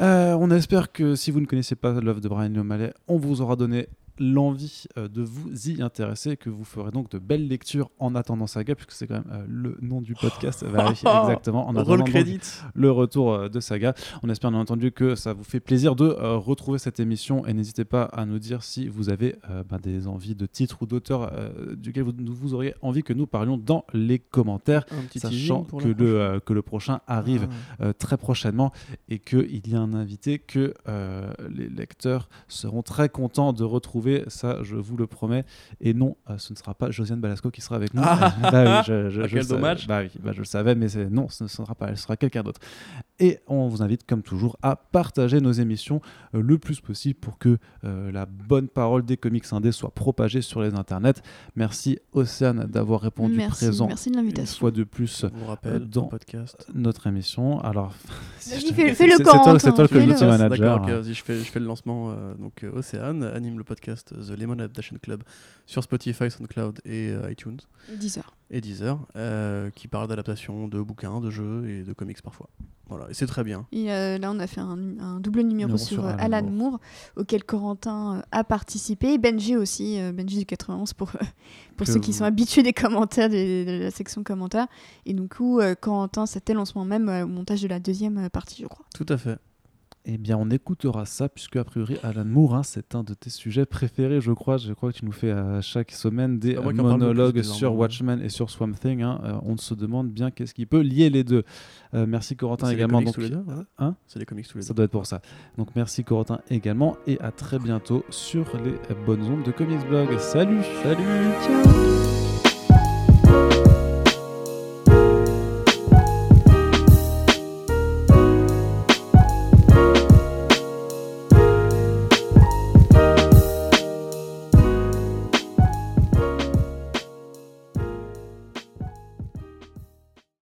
Euh, on espère que si vous ne connaissez pas l'œuvre de Brian Lee O'Malley, on vous aura donné l'envie euh, de vous y intéresser et que vous ferez donc de belles lectures en attendant Saga puisque c'est quand même euh, le nom du podcast exactement en attendant le retour euh, de Saga. On espère bien entendu que ça vous fait plaisir de euh, retrouver cette émission et n'hésitez pas à nous dire si vous avez bah, des envies de titres ou d'auteurs duquel vous, vous auriez envie que nous parlions dans les commentaires, sachant que le, que le prochain arrive Ah. très prochainement et qu'il y a un invité que les lecteurs seront très contents de retrouver, ça je vous le promets. Et non, euh, ce ne sera pas Josiane Balasco qui sera avec nous. Ah Bah oui, je, je- Ah, je quel savais. dommage. Bah oui, bah je le savais, mais non, ce ne sera pas elle, sera quelqu'un d'autre. Et on vous invite comme toujours à partager nos émissions euh, le plus possible pour que euh, la bonne parole des comics indés soit propagée sur les internets. Merci Océane d'avoir répondu Merci, présent merci de une l'invitation. fois de plus On vous rappelle, dans- podcast. notre émission. Alors, Vas-y, je te- fais- c'est- fais le c'est camp, toi, c'est toi le community manager. D'accord, ok, vas-y, je fais, je fais le lancement. euh, donc, euh, Océane anime le podcast The Lemon Adaptation Club sur Spotify, SoundCloud et euh, iTunes 10 heures. Et Deezer, euh, qui parle d'adaptation de bouquins, de jeux et de comics parfois. Voilà, et c'est très bien. Et euh, là, on a fait un, un double numéro Numéro sur, sur euh, Alan Alan Moore, auquel Corentin euh, a participé. Et Benji aussi, euh, Benji du 91, pour, euh, pour Que ceux qui vous- sont habitués des commentaires, des- de la section commentaires. Et du coup, euh, Corentin s'attelle en ce moment même euh, au montage de la deuxième partie, je crois. Tout à fait. Eh bien, on écoutera ça, puisque a priori, Alan Moore, hein, c'est un de tes sujets préférés, je crois. Je crois que tu nous fais à chaque semaine des C'est plus, monologues sur. Watchmen et sur Swamp Thing. hein. Euh, on se demande bien qu'est-ce qui peut lier les deux. Euh, merci Corentin C'est également. comics Donc, tous les deux, voilà. Hein? C'est des comics tous les ça deux. doit être pour ça. Donc merci Corentin également et à très bientôt sur les bonnes ondes de Comics Blog. Salut Salut Ciao